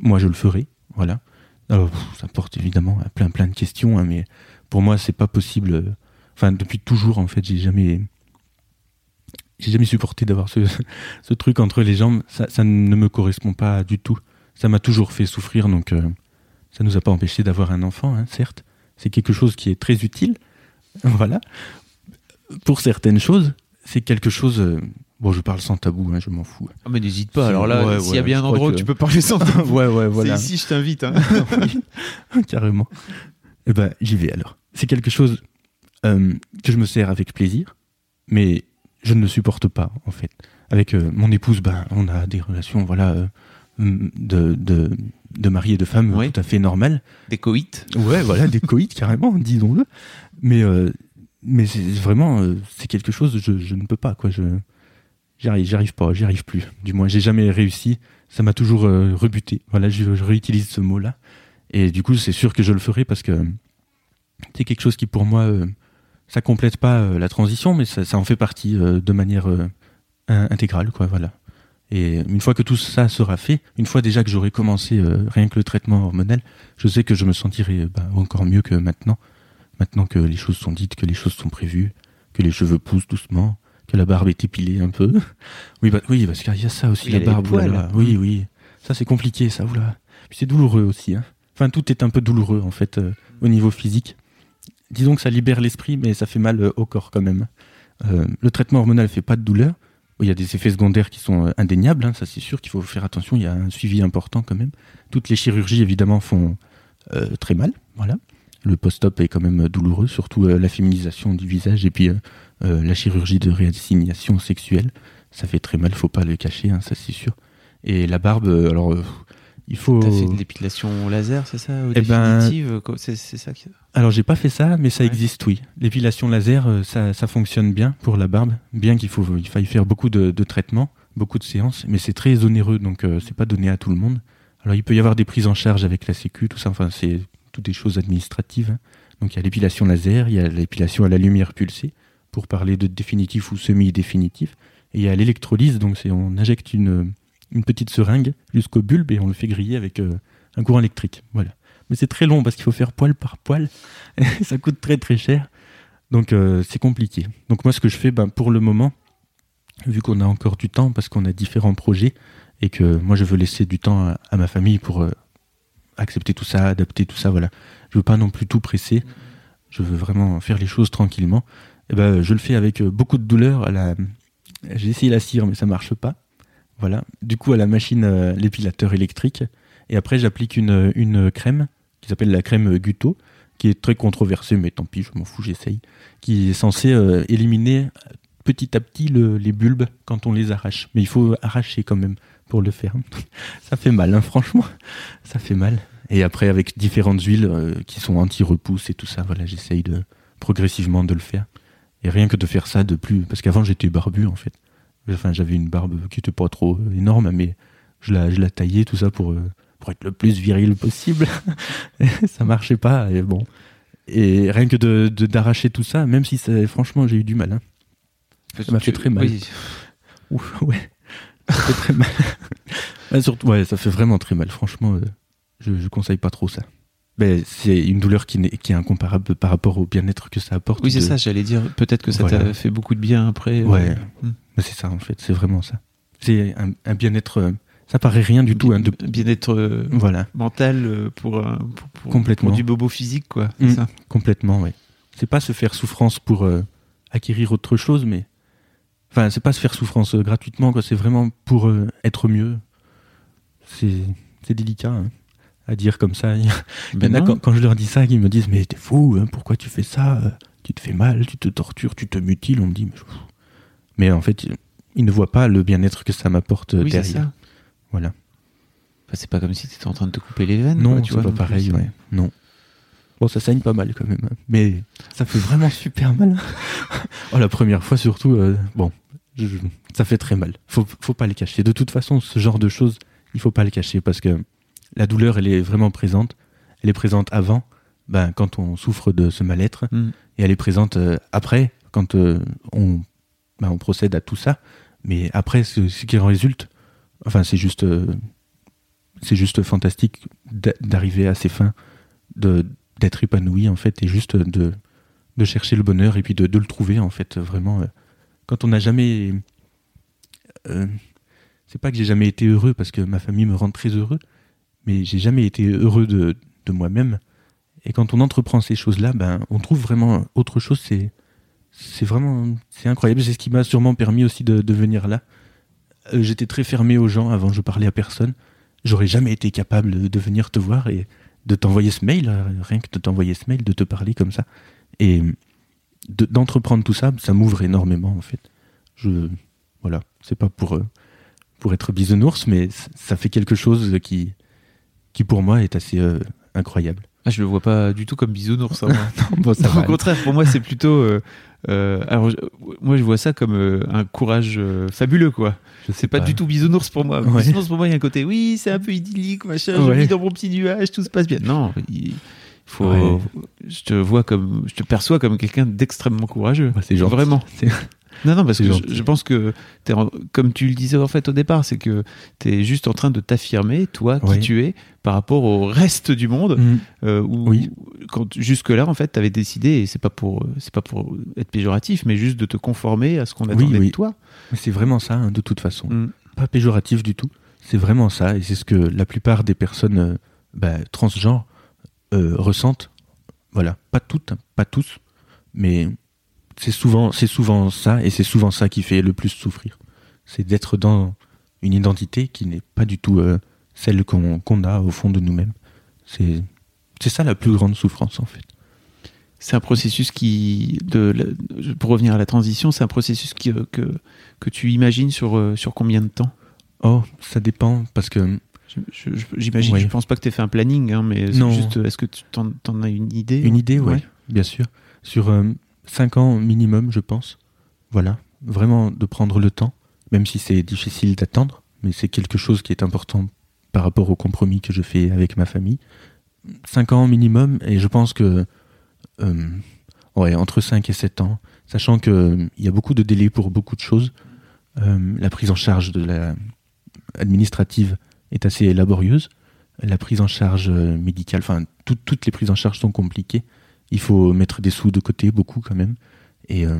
moi, je le ferai, voilà. Ça porte évidemment à plein plein de questions, hein, mais pour moi, c'est pas possible enfin depuis toujours en fait, j'ai jamais j'ai jamais supporté d'avoir ce, [laughs] ce, truc entre les jambes. Ça, ça, ne me correspond pas du tout. Ça m'a toujours fait souffrir, donc euh, ça nous a pas empêché d'avoir un enfant, hein, certes. C'est quelque chose qui est très utile. [laughs] voilà. Pour certaines choses, c'est quelque chose. Euh, bon, je parle sans tabou, hein, je m'en fous. Ah, mais n'hésite pas. Alors là, s'il y a bien un endroit où tu peux parler sans tabou, [laughs] ouais, ouais, voilà. c'est ici, je t'invite. Hein. Carrément. Eh ben, j'y vais alors. C'est quelque chose euh, que je me sers avec plaisir, mais je ne le supporte pas en fait. Avec euh, mon épouse, ben, on a des relations voilà euh, de, de, de mari et de femme tout à fait normales. Des coïts Ouais, voilà, des coïts [laughs] carrément, disons-le. Mais euh, mais c'est vraiment c'est quelque chose je, je ne peux pas quoi. Je j'arrive j'arrive pas, j'y arrive plus. Du moins, j'ai jamais réussi. Ça m'a toujours rebuté. Voilà, je, je, réutilise ce mot-là. Et du coup, c'est sûr que je le ferai parce que c'est quelque chose qui pour moi ça complète pas euh, la transition, mais ça, en fait partie euh, de manière euh, intégrale, quoi. Voilà. Et une fois que tout ça sera fait, une fois déjà que j'aurai commencé rien que le traitement hormonal, je sais que je me sentirai bah, encore mieux que maintenant. Maintenant que les choses sont dites, que les choses sont prévues, que les cheveux poussent doucement, que la barbe est épilée un peu. [laughs] oui, bah, oui, parce qu'il y a ça aussi, la barbe. Oui, oui. Ça, c'est compliqué, ça. Oula. Puis c'est douloureux aussi. Hein. Enfin, tout est un peu douloureux, en fait, au niveau physique disons que ça libère l'esprit, mais ça fait mal euh, au corps quand même. Euh, le traitement hormonal fait pas de douleur. Il y a des effets secondaires qui sont euh, indéniables, hein, ça c'est sûr qu'il faut faire attention, il y a un suivi important quand même. Toutes les chirurgies évidemment font très mal, voilà. Le post-op est quand même douloureux, surtout la féminisation du visage et puis la chirurgie de réassignation sexuelle, ça fait très mal, faut pas le cacher, hein, ça c'est sûr. Et la barbe, alors il faut. T'as fait de l'épilation laser, c'est ça ou eh ben, définitive ben... C'est ça qui... Alors j'ai pas fait ça, mais ça existe, oui. L'épilation laser, euh, ça, ça, fonctionne bien pour la barbe, bien qu'il faut, il faille faire beaucoup de, de traitements, beaucoup de séances, mais c'est très onéreux, donc euh, c'est pas donné à tout le monde. Alors il peut y avoir des prises en charge avec la Sécu, tout ça. Enfin, c'est toutes des choses administratives. Hein. Donc il y a l'épilation laser, il y a l'épilation à la lumière pulsée, pour parler de définitif ou semi-définitif. Et il y a l'électrolyse, donc c'est on injecte une une petite seringue jusqu'au bulbe et on le fait griller avec euh, un courant électrique. Voilà. Mais c'est très long parce qu'il faut faire poil par poil. [laughs] Ça coûte très très cher. Donc euh, c'est compliqué. Donc moi ce que je fais ben, pour le moment, vu qu'on a encore du temps parce qu'on a différents projets et que moi je veux laisser du temps à, ma famille pour euh, accepter tout ça, adapter tout ça, voilà. Je veux pas non plus tout presser. Je veux vraiment faire les choses tranquillement. Et ben je le fais avec beaucoup de douleur. J'ai essayé la cire mais ça marche pas. Voilà. Du coup, à la machine, euh, l'épilateur électrique. Et après, j'applique une, crème s'appelle la crème Guto, qui est très controversée, mais tant pis, je m'en fous, j'essaye. Qui est censée euh, éliminer petit à petit les bulbes quand on les arrache. Mais il faut arracher quand même pour le faire. [laughs] ça fait mal, hein, franchement. Ça fait mal. Et après, avec différentes huiles euh, qui sont anti-repousse et tout ça, voilà, j'essaye de progressivement de le faire. Et rien que de faire ça de plus. Parce qu'avant, j'étais barbu, en fait. Enfin, j'avais une barbe qui était pas trop énorme, mais je la, je la taillais, tout ça, pour, euh, pour être le plus viril possible. [laughs] ça marchait pas, et bon. Et rien que de, d'arracher tout ça, même si franchement, j'ai eu du mal. Hein. Ça m'a fait très mal. [laughs] ouais. Ça fait très mal. [laughs] surtout, ouais, ça fait vraiment très mal. Franchement, euh, je, je conseille pas trop ça. Ben, c'est une douleur qui, est, incomparable par rapport au bien-être que ça apporte. Oui, c'est ça, j'allais dire. Peut-être que ça t'a fait beaucoup de bien après. Euh, ouais, hmm. c'est ça en fait, c'est vraiment ça. C'est un, bien-être. Euh, ça paraît rien du tout. Hein, de... Bien-être euh, voilà. mental pour, pour, Complètement. du bobo physique, quoi. Ça complètement, oui. C'est pas se faire souffrance pour acquérir autre chose, mais. Enfin, c'est pas se faire souffrance gratuitement, quoi. C'est vraiment pour être mieux. C'est délicat. Hein à dire comme ça. [laughs] Il y en a, quand, je leur dis ça, ils me disent Mais t'es fou, hein, pourquoi tu fais ça Tu te fais mal, tu te tortures, tu te mutiles. On me dit Mais, mais en fait, ils ne voient pas le bien-être que ça m'apporte oui, derrière. Voilà. c'est pas comme si tu étais en train de te couper les veines. Non, tu vois, pas pareil, ouais. Non. Bon, ça saigne pas mal quand même, hein. mais ça fait vraiment super mal. [laughs] oh, la première fois surtout, euh, bon, ça fait très mal. Faut, faut pas les cacher. De toute façon, ce genre de choses, il faut pas les cacher parce que la douleur, elle est vraiment présente. Elle est présente avant, ben, quand on souffre de ce mal-être, mm. et elle est présente euh, après, quand euh, on, ben, on procède à tout ça. Mais après, ce, qui en résulte, enfin, c'est juste, euh, c'est juste fantastique d'arriver à ces fins, de d'être épanoui en fait, et juste de de chercher le bonheur et puis de, de le trouver en fait vraiment. euh, quand on n'a jamais, euh, c'est pas que j'ai jamais été heureux parce que ma famille me rend très heureux, mais j'ai jamais été heureux de, de moi-même. Et quand on entreprend ces choses-là, ben on trouve vraiment autre chose. C'est c'est vraiment c'est incroyable. C'est ce qui m'a sûrement permis aussi de, de venir là. Euh, J'étais très fermé aux gens avant, je parlais à personne. J'aurais jamais été capable de, venir te voir et de t'envoyer ce mail, euh, rien que de t'envoyer ce mail, de te parler comme ça. Et de- d'entreprendre tout ça, ça m'ouvre énormément en fait. Je voilà, c'est pas pour euh, pour être bisounours, mais ça fait quelque chose qui qui pour moi est assez euh, incroyable. Ah, je le vois pas du tout comme bisounours. hein, moi. [laughs] Bon, ça Non, au contraire, pour moi, c'est plutôt. euh, euh, alors, moi, je vois ça comme euh, un courage euh, fabuleux, quoi. Je sais C'est pas, du tout bisounours pour moi. Ouais. Bisounours pour moi, il y a un côté, oui, c'est un peu idyllique, machin. Je vis dans mon petit nuage, tout se passe bien. Non, il faut. Ouais. Je te vois comme, je te perçois comme quelqu'un d'extrêmement courageux. C'est gentil. Vraiment. Non, non, parce que je, pense que, en- comme tu le disais en fait au départ, c'est que tu es juste en train de t'affirmer, toi, qui tu es, par rapport au reste du monde. Mm. Euh, où, Oui. quand jusque-là, en fait, tu avais décidé, et c'est pas pour pas pour être péjoratif, mais juste de te conformer à ce qu'on Oui, attendait oui. de toi. C'est vraiment ça, hein, de toute façon. Mm. Pas péjoratif du tout. C'est vraiment ça, et c'est ce que la plupart des personnes euh, bah, transgenres euh, ressentent. Voilà, pas toutes, hein, pas tous, mais c'est souvent, c'est souvent ça, et c'est souvent ça qui fait le plus souffrir. C'est d'être dans une identité qui n'est pas du tout euh, celle qu'on qu'on a au fond de nous-mêmes. C'est, c'est ça la plus grande souffrance en fait. C'est un processus qui, de, la- pour revenir à la transition, c'est un processus qui, euh, que, que tu imagines sur, euh, sur combien de temps? Oh, ça dépend parce que J'imagine, Oui. je pense pas que tu aies fait un planning, hein, mais c'est Non. juste, est-ce que tu t'en, as une idée? Une idée, oui, Ouais. bien sûr. Sur 5 ans minimum, je pense. Voilà, vraiment de prendre le temps, même si c'est difficile d'attendre, mais c'est quelque chose qui est important par rapport au compromis que je fais avec ma famille. 5 ans minimum, et je pense que, euh, ouais, entre 5 et 7 ans, sachant qu'il y a beaucoup de délais pour beaucoup de choses, euh, la prise en charge administrative est assez laborieuse, la prise en charge euh, médicale, enfin, tout- toutes les prises en charge sont compliquées. Il faut mettre des sous de côté, beaucoup quand même, et euh,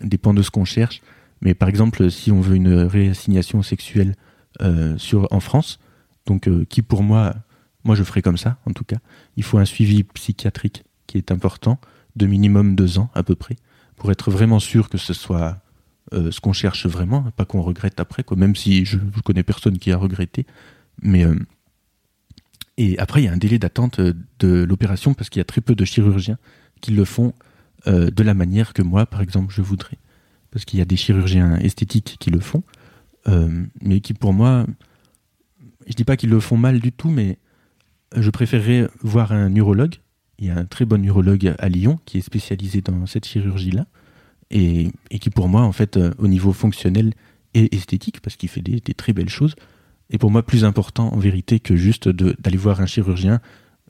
dépend de ce qu'on cherche. Mais par exemple, si on veut une réassignation sexuelle euh, sur, en France, donc euh, qui pour moi, moi je ferai comme ça en tout cas, il faut un suivi psychiatrique qui est important, de minimum deux ans à peu près, pour être vraiment sûr que ce soit euh, ce qu'on cherche vraiment, pas qu'on regrette après, quoi, même si je, je connais personne qui a regretté. Mais et après, il y a un délai d'attente euh, de l'opération parce qu'il y a très peu de chirurgiens qui le font euh, de la manière que moi, par exemple, je voudrais. Parce qu'il y a des chirurgiens esthétiques qui le font, euh, mais qui pour moi, je dis pas qu'ils le font mal du tout, mais je préférerais voir un neurologue. Il y a un très bon neurologue à Lyon qui est spécialisé dans cette chirurgie-là et, qui pour moi, en fait, au niveau fonctionnel et esthétique, parce qu'il fait des très belles choses, est pour moi plus important en vérité que juste d'aller voir un chirurgien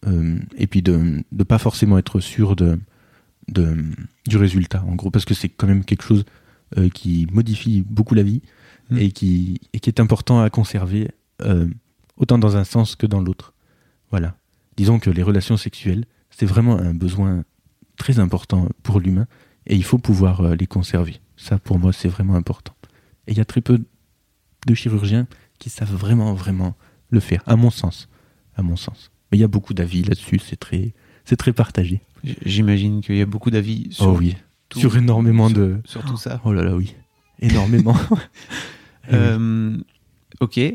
euh, et puis de ne pas forcément être sûr de, de, du résultat, en gros, parce que c'est quand même quelque chose euh, qui modifie beaucoup la vie Mm. et, qui, et qui est important à conserver euh, autant dans un sens que dans l'autre. Voilà. Disons que les relations sexuelles, c'est vraiment un besoin très important pour l'humain et il faut pouvoir les conserver. Ça, pour moi, c'est vraiment important. Et il y a très peu de chirurgiens qui savent vraiment, vraiment le faire, à mon sens. À mon sens. Mais il y a beaucoup d'avis là-dessus, c'est très, c'est très partagé. J'imagine qu'il y a beaucoup d'avis sur, oh oui. tout- Sur énormément sur- de. sur tout ça. Oh là là, oui. Énormément. [laughs] Eh. Euh, ok. Euh,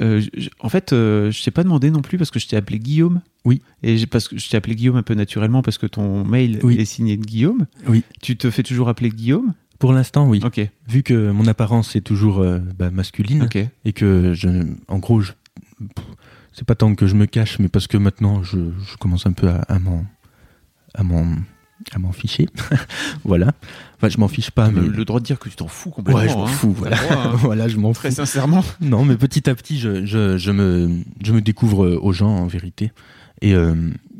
euh, je- en fait, euh, je t'ai pas demandé non plus parce que je t'ai appelé Guillaume. Oui. Et parce que je t'ai appelé Guillaume un peu naturellement parce que ton mail Oui. est signé de Guillaume. Oui. Tu te fais toujours appeler Guillaume. Pour l'instant, oui. Ok. Vu que mon apparence est toujours euh, bah, masculine Ok. et que, je, en gros, je- pff, c'est pas tant que je me cache, mais parce que maintenant, je, je commence un peu à, à m'en, à m'en, à m'en ficher. [laughs] voilà. Enfin, je m'en fiche pas, mais le, le droit de dire que tu t'en fous complètement. ouais, je m'en hein. fous. T'as Voilà, droit, hein. [laughs] voilà, je m'en fous. Très sincèrement. Non, mais petit à petit, je, je, je me, je me découvre euh, aux gens, en vérité. Et euh,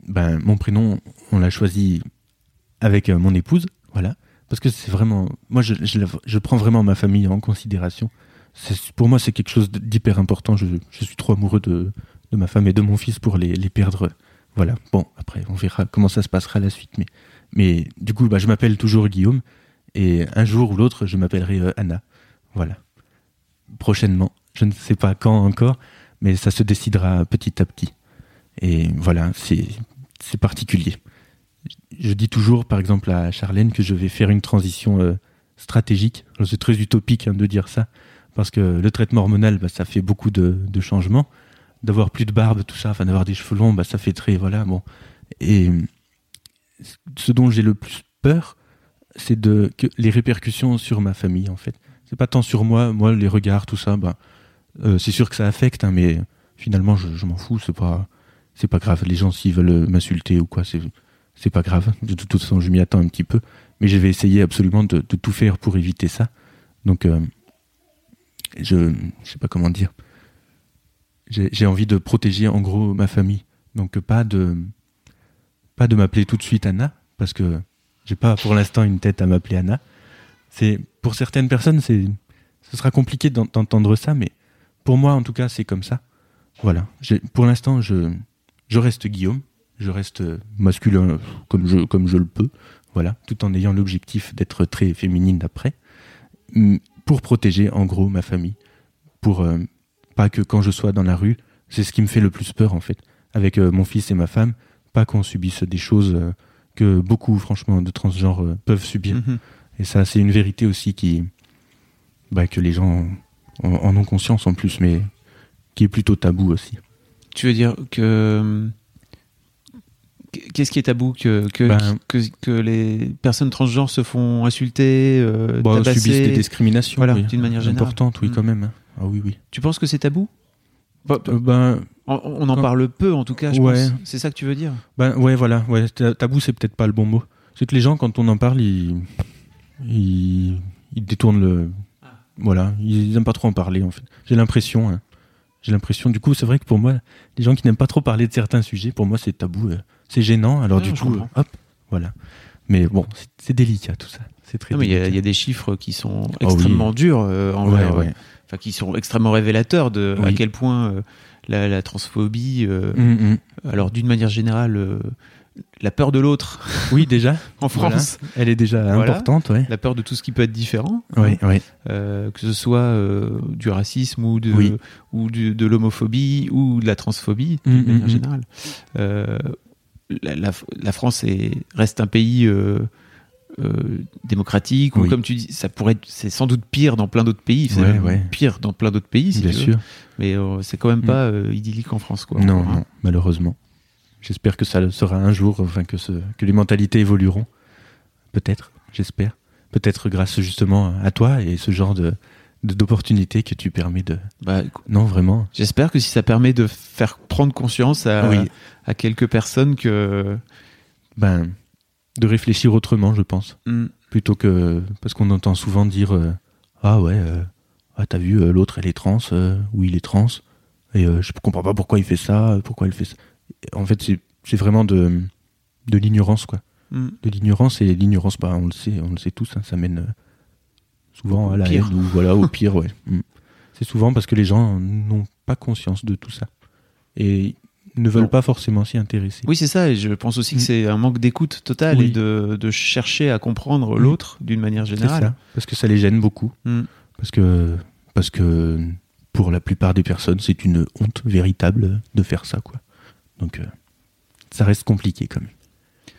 ben, mon prénom, on l'a choisi avec euh, mon épouse, voilà. Parce que c'est vraiment. Moi, je, je, prends vraiment ma famille en considération. Pour moi, c'est quelque chose d'hyper important. Je, suis trop amoureux de, de ma femme et de mon fils pour les, les perdre. Voilà. Bon, après, on verra comment ça se passera la suite. Mais Mais du coup, bah, je m'appelle toujours Guillaume. Et un jour ou l'autre, je m'appellerai euh, Anna. Voilà. Prochainement. Je ne sais pas quand encore, mais ça se décidera petit à petit. Et voilà, c'est particulier. Je dis toujours, par exemple, à Charlène que je vais faire une transition euh, stratégique. C'est très utopique hein, de dire ça, parce que le traitement hormonal, bah, ça fait beaucoup de, changements. D'avoir plus de barbe, tout ça, enfin d'avoir des cheveux longs, bah, ça fait très voilà bon. Et ce dont j'ai le plus peur, c'est de les répercussions sur ma famille en fait. C'est pas tant sur moi, moi les regards, tout ça, bah, euh, c'est sûr que ça affecte, hein, mais finalement je, je m'en fous, c'est pas c'est pas grave. Les gens s'ils veulent m'insulter ou quoi, c'est c'est pas grave. De toute façon, je m'y attends un petit peu, mais je vais essayer absolument de, tout faire pour éviter ça. Donc euh, je je sais pas comment dire. J'ai envie de protéger en gros ma famille. Donc pas de pas de m'appeler tout de suite Anna parce que j'ai pas pour l'instant une tête à m'appeler Anna. C'est pour certaines personnes c'est ce sera compliqué d'en- d'entendre ça mais pour moi en tout cas c'est comme ça. Voilà. Pour l'instant je je reste Guillaume, je reste masculin comme je comme je le peux. Voilà, tout en ayant l'objectif d'être très féminine après Mm, pour protéger en gros ma famille pour euh, pas que quand je sois dans la rue, c'est ce qui me fait le plus peur en fait avec euh, mon fils et ma femme, pas qu'on subisse des choses euh, que beaucoup franchement de transgenres euh, peuvent subir. Mhm. Et ça, c'est une vérité aussi qui, bah, que les gens en, en ont conscience en plus, mais qui est plutôt tabou aussi. Tu veux dire que. Qu'est-ce qui est tabou que, que, Ben- que, que les personnes transgenres se font insulter, euh, Bon, tabasser subissent des discriminations, Voilà, oui. d'une manière générale. importantes, oui, quand même. hein. Ah oui, oui. Tu penses que c'est tabou? Euh, ben, on, on en Quand- parle peu en tout cas, je Ouais. pense. C'est ça que tu veux dire? Ben, ouais, voilà. Ouais, tabou, c'est peut-être pas le bon mot. C'est que les gens, quand on en parle, ils, ils, ils détournent le. Voilà, ils aiment pas trop en parler, en fait. J'ai l'impression. hein. J'ai l'impression. Du coup, c'est vrai que pour moi, les gens qui n'aiment pas trop parler de certains sujets, pour moi, c'est tabou. euh, C'est gênant. Alors, Ouais, du coup, comprends. hop, voilà. Mais bon, c'est- délicat tout ça. C'est très il y, a- y des chiffres qui sont oui. extrêmement durs euh, Ouais, ouais. euh, enfin qui sont extrêmement révélateurs de à Oui. quel point euh, la, la transphobie, euh, Mm, mm. alors d'une manière générale, la peur de l'autre Oui, déjà. [laughs] en Voilà. France, Elle est déjà Voilà. importante, ouais. la peur de tout ce qui peut être différent, Oui, oui. euh, que ce soit euh, du racisme ou de Oui. ou du- de l'homophobie ou de la transphobie Mm, d'une mm, manière générale. Euh, la, la- la France est, reste un pays euh, euh, démocratique ou comme tu dis, ça pourrait c'est sans doute pire dans plein d'autres pays. C'est Ouais, pire dans plein d'autres pays, si Bien tu veux. sûr. Mais euh, c'est quand même Mm. pas idyllique en France, quoi. Non, non, malheureusement. J'espère que ça le sera un jour, enfin que, ce, que les mentalités évolueront. Peut-être, j'espère. Peut-être grâce justement à toi et ce genre de d'opportunités que tu permets de. Bah, Non, vraiment. J'espère que si ça permet de faire prendre conscience à, Oui. À quelques personnes que Ben, de réfléchir autrement, je pense. Mm. Plutôt que. Parce qu'on entend souvent dire euh, Ah ouais, euh, ah, t'as vu, euh, l'autre elle est trans, euh, ou il est trans, et je comprends pas pourquoi il fait ça, pourquoi elle fait ça. En fait, c'est vraiment de, de l'ignorance, quoi. Mm. de l'ignorance et l'ignorance bah, on le sait on le sait tous hein, ça mène souvent à la pire. haine ou voilà au pire ouais Mm. c'est souvent parce que les gens n'ont pas conscience de tout ça et ne veulent Non. pas forcément s'y intéresser Oui, c'est ça. Et je pense aussi que Mm. c'est un manque d'écoute total Oui. et de, de chercher à comprendre Mm. l'autre d'une manière générale. ça parce que ça les gêne beaucoup Mm. parce que parce que pour la plupart des personnes c'est une honte véritable de faire ça quoi donc euh, ça reste compliqué quand même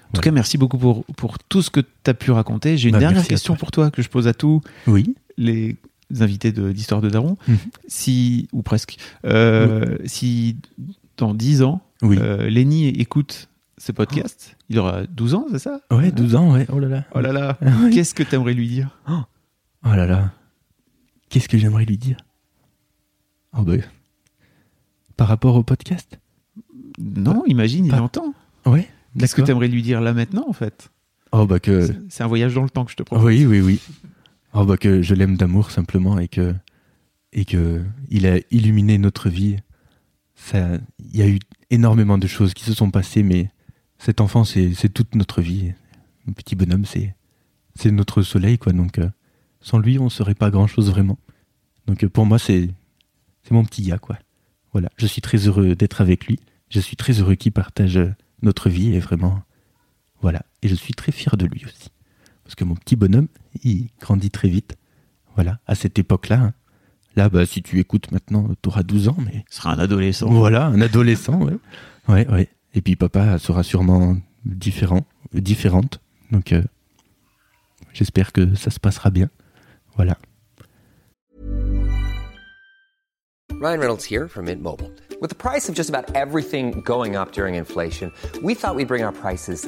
En tout cas, merci beaucoup pour, pour tout ce que tu as pu raconter. J'ai une Bah, dernière question toi. pour toi que je pose à tous oui les invités de- d'Histoire de, Daron. Mhm. Si, ou presque, euh, si dans 10 ans, oui euh, Lenny écoute ce podcast, il aura 12 ans, c'est ça? Ouais 12 ans ouais oh là là Oh là là, Ouais. qu'est-ce que tu aimerais lui dire? Oh là là. Qu'est-ce que j'aimerais lui dire? Oh bah, Par rapport au podcast? Non, imagine, il entend. Ouais. Qu'est-ce que tu aimerais lui dire là maintenant, en fait? Oh bah que. C'est- C'est un voyage dans le temps que je te propose. Oui, oui, oui. Oh bah que je l'aime d'amour simplement et que. Et que il a illuminé notre vie. Il y a eu énormément de choses qui se sont passées, mais cet enfant, c'est toute notre vie. Le petit bonhomme, c'est notre soleil, quoi. Donc, euh, sans lui, on serait pas grand chose vraiment. Donc, euh, pour moi, c'est c'est mon petit gars, quoi. Voilà. Je suis très heureux d'être avec lui. Je suis très heureux qu'il partage euh, notre vie et vraiment, Voilà. Et je suis très fier de lui aussi. Parce que mon petit bonhomme, il grandit très vite. Voilà. À cette époque-là. hein. Là, bah, si tu écoutes maintenant, tu auras 12 ans, mais. Ce sera un adolescent. Voilà, un adolescent, ouais. Ouais, ouais. Et puis papa sera sûrement différent, différente. Donc, euh, j'espère que ça se passera bien. Voilà. Ryan Reynolds here from Mint Mobile. With the price of just about everything going up during inflation, we thought we'd bring our prices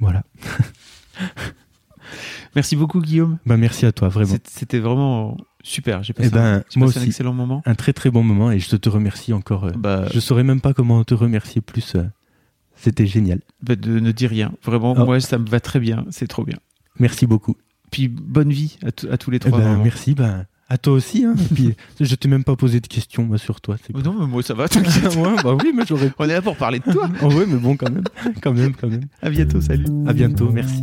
Voilà. [laughs] Merci beaucoup, Guillaume. Bah, merci à toi, vraiment. C'était vraiment super. J'ai passé, Eh ben, un, j'ai moi passé un aussi. excellent moment. Un très très bon moment et je te remercie encore. euh, Bah, Je saurais même pas comment te remercier plus. euh, C'était génial. bah, de, ne dis rien. Vraiment, Oh. moi, ça me va très bien. C'est trop bien. Merci beaucoup. Puis bonne vie à, tous les Eh trois. ben, vraiment. merci. Ben, à toi aussi. Hein. Et puis, [laughs] je t'ai même pas posé de questions sur toi. Oh Non, mais moi, ça va. [laughs] T'inquiète. ouais, bah oui, mais j'aurais. On est là pour parler de toi. Oh, ouais, mais bon, quand même. Quand même, quand même. À bientôt. Salut. À bientôt. Merci.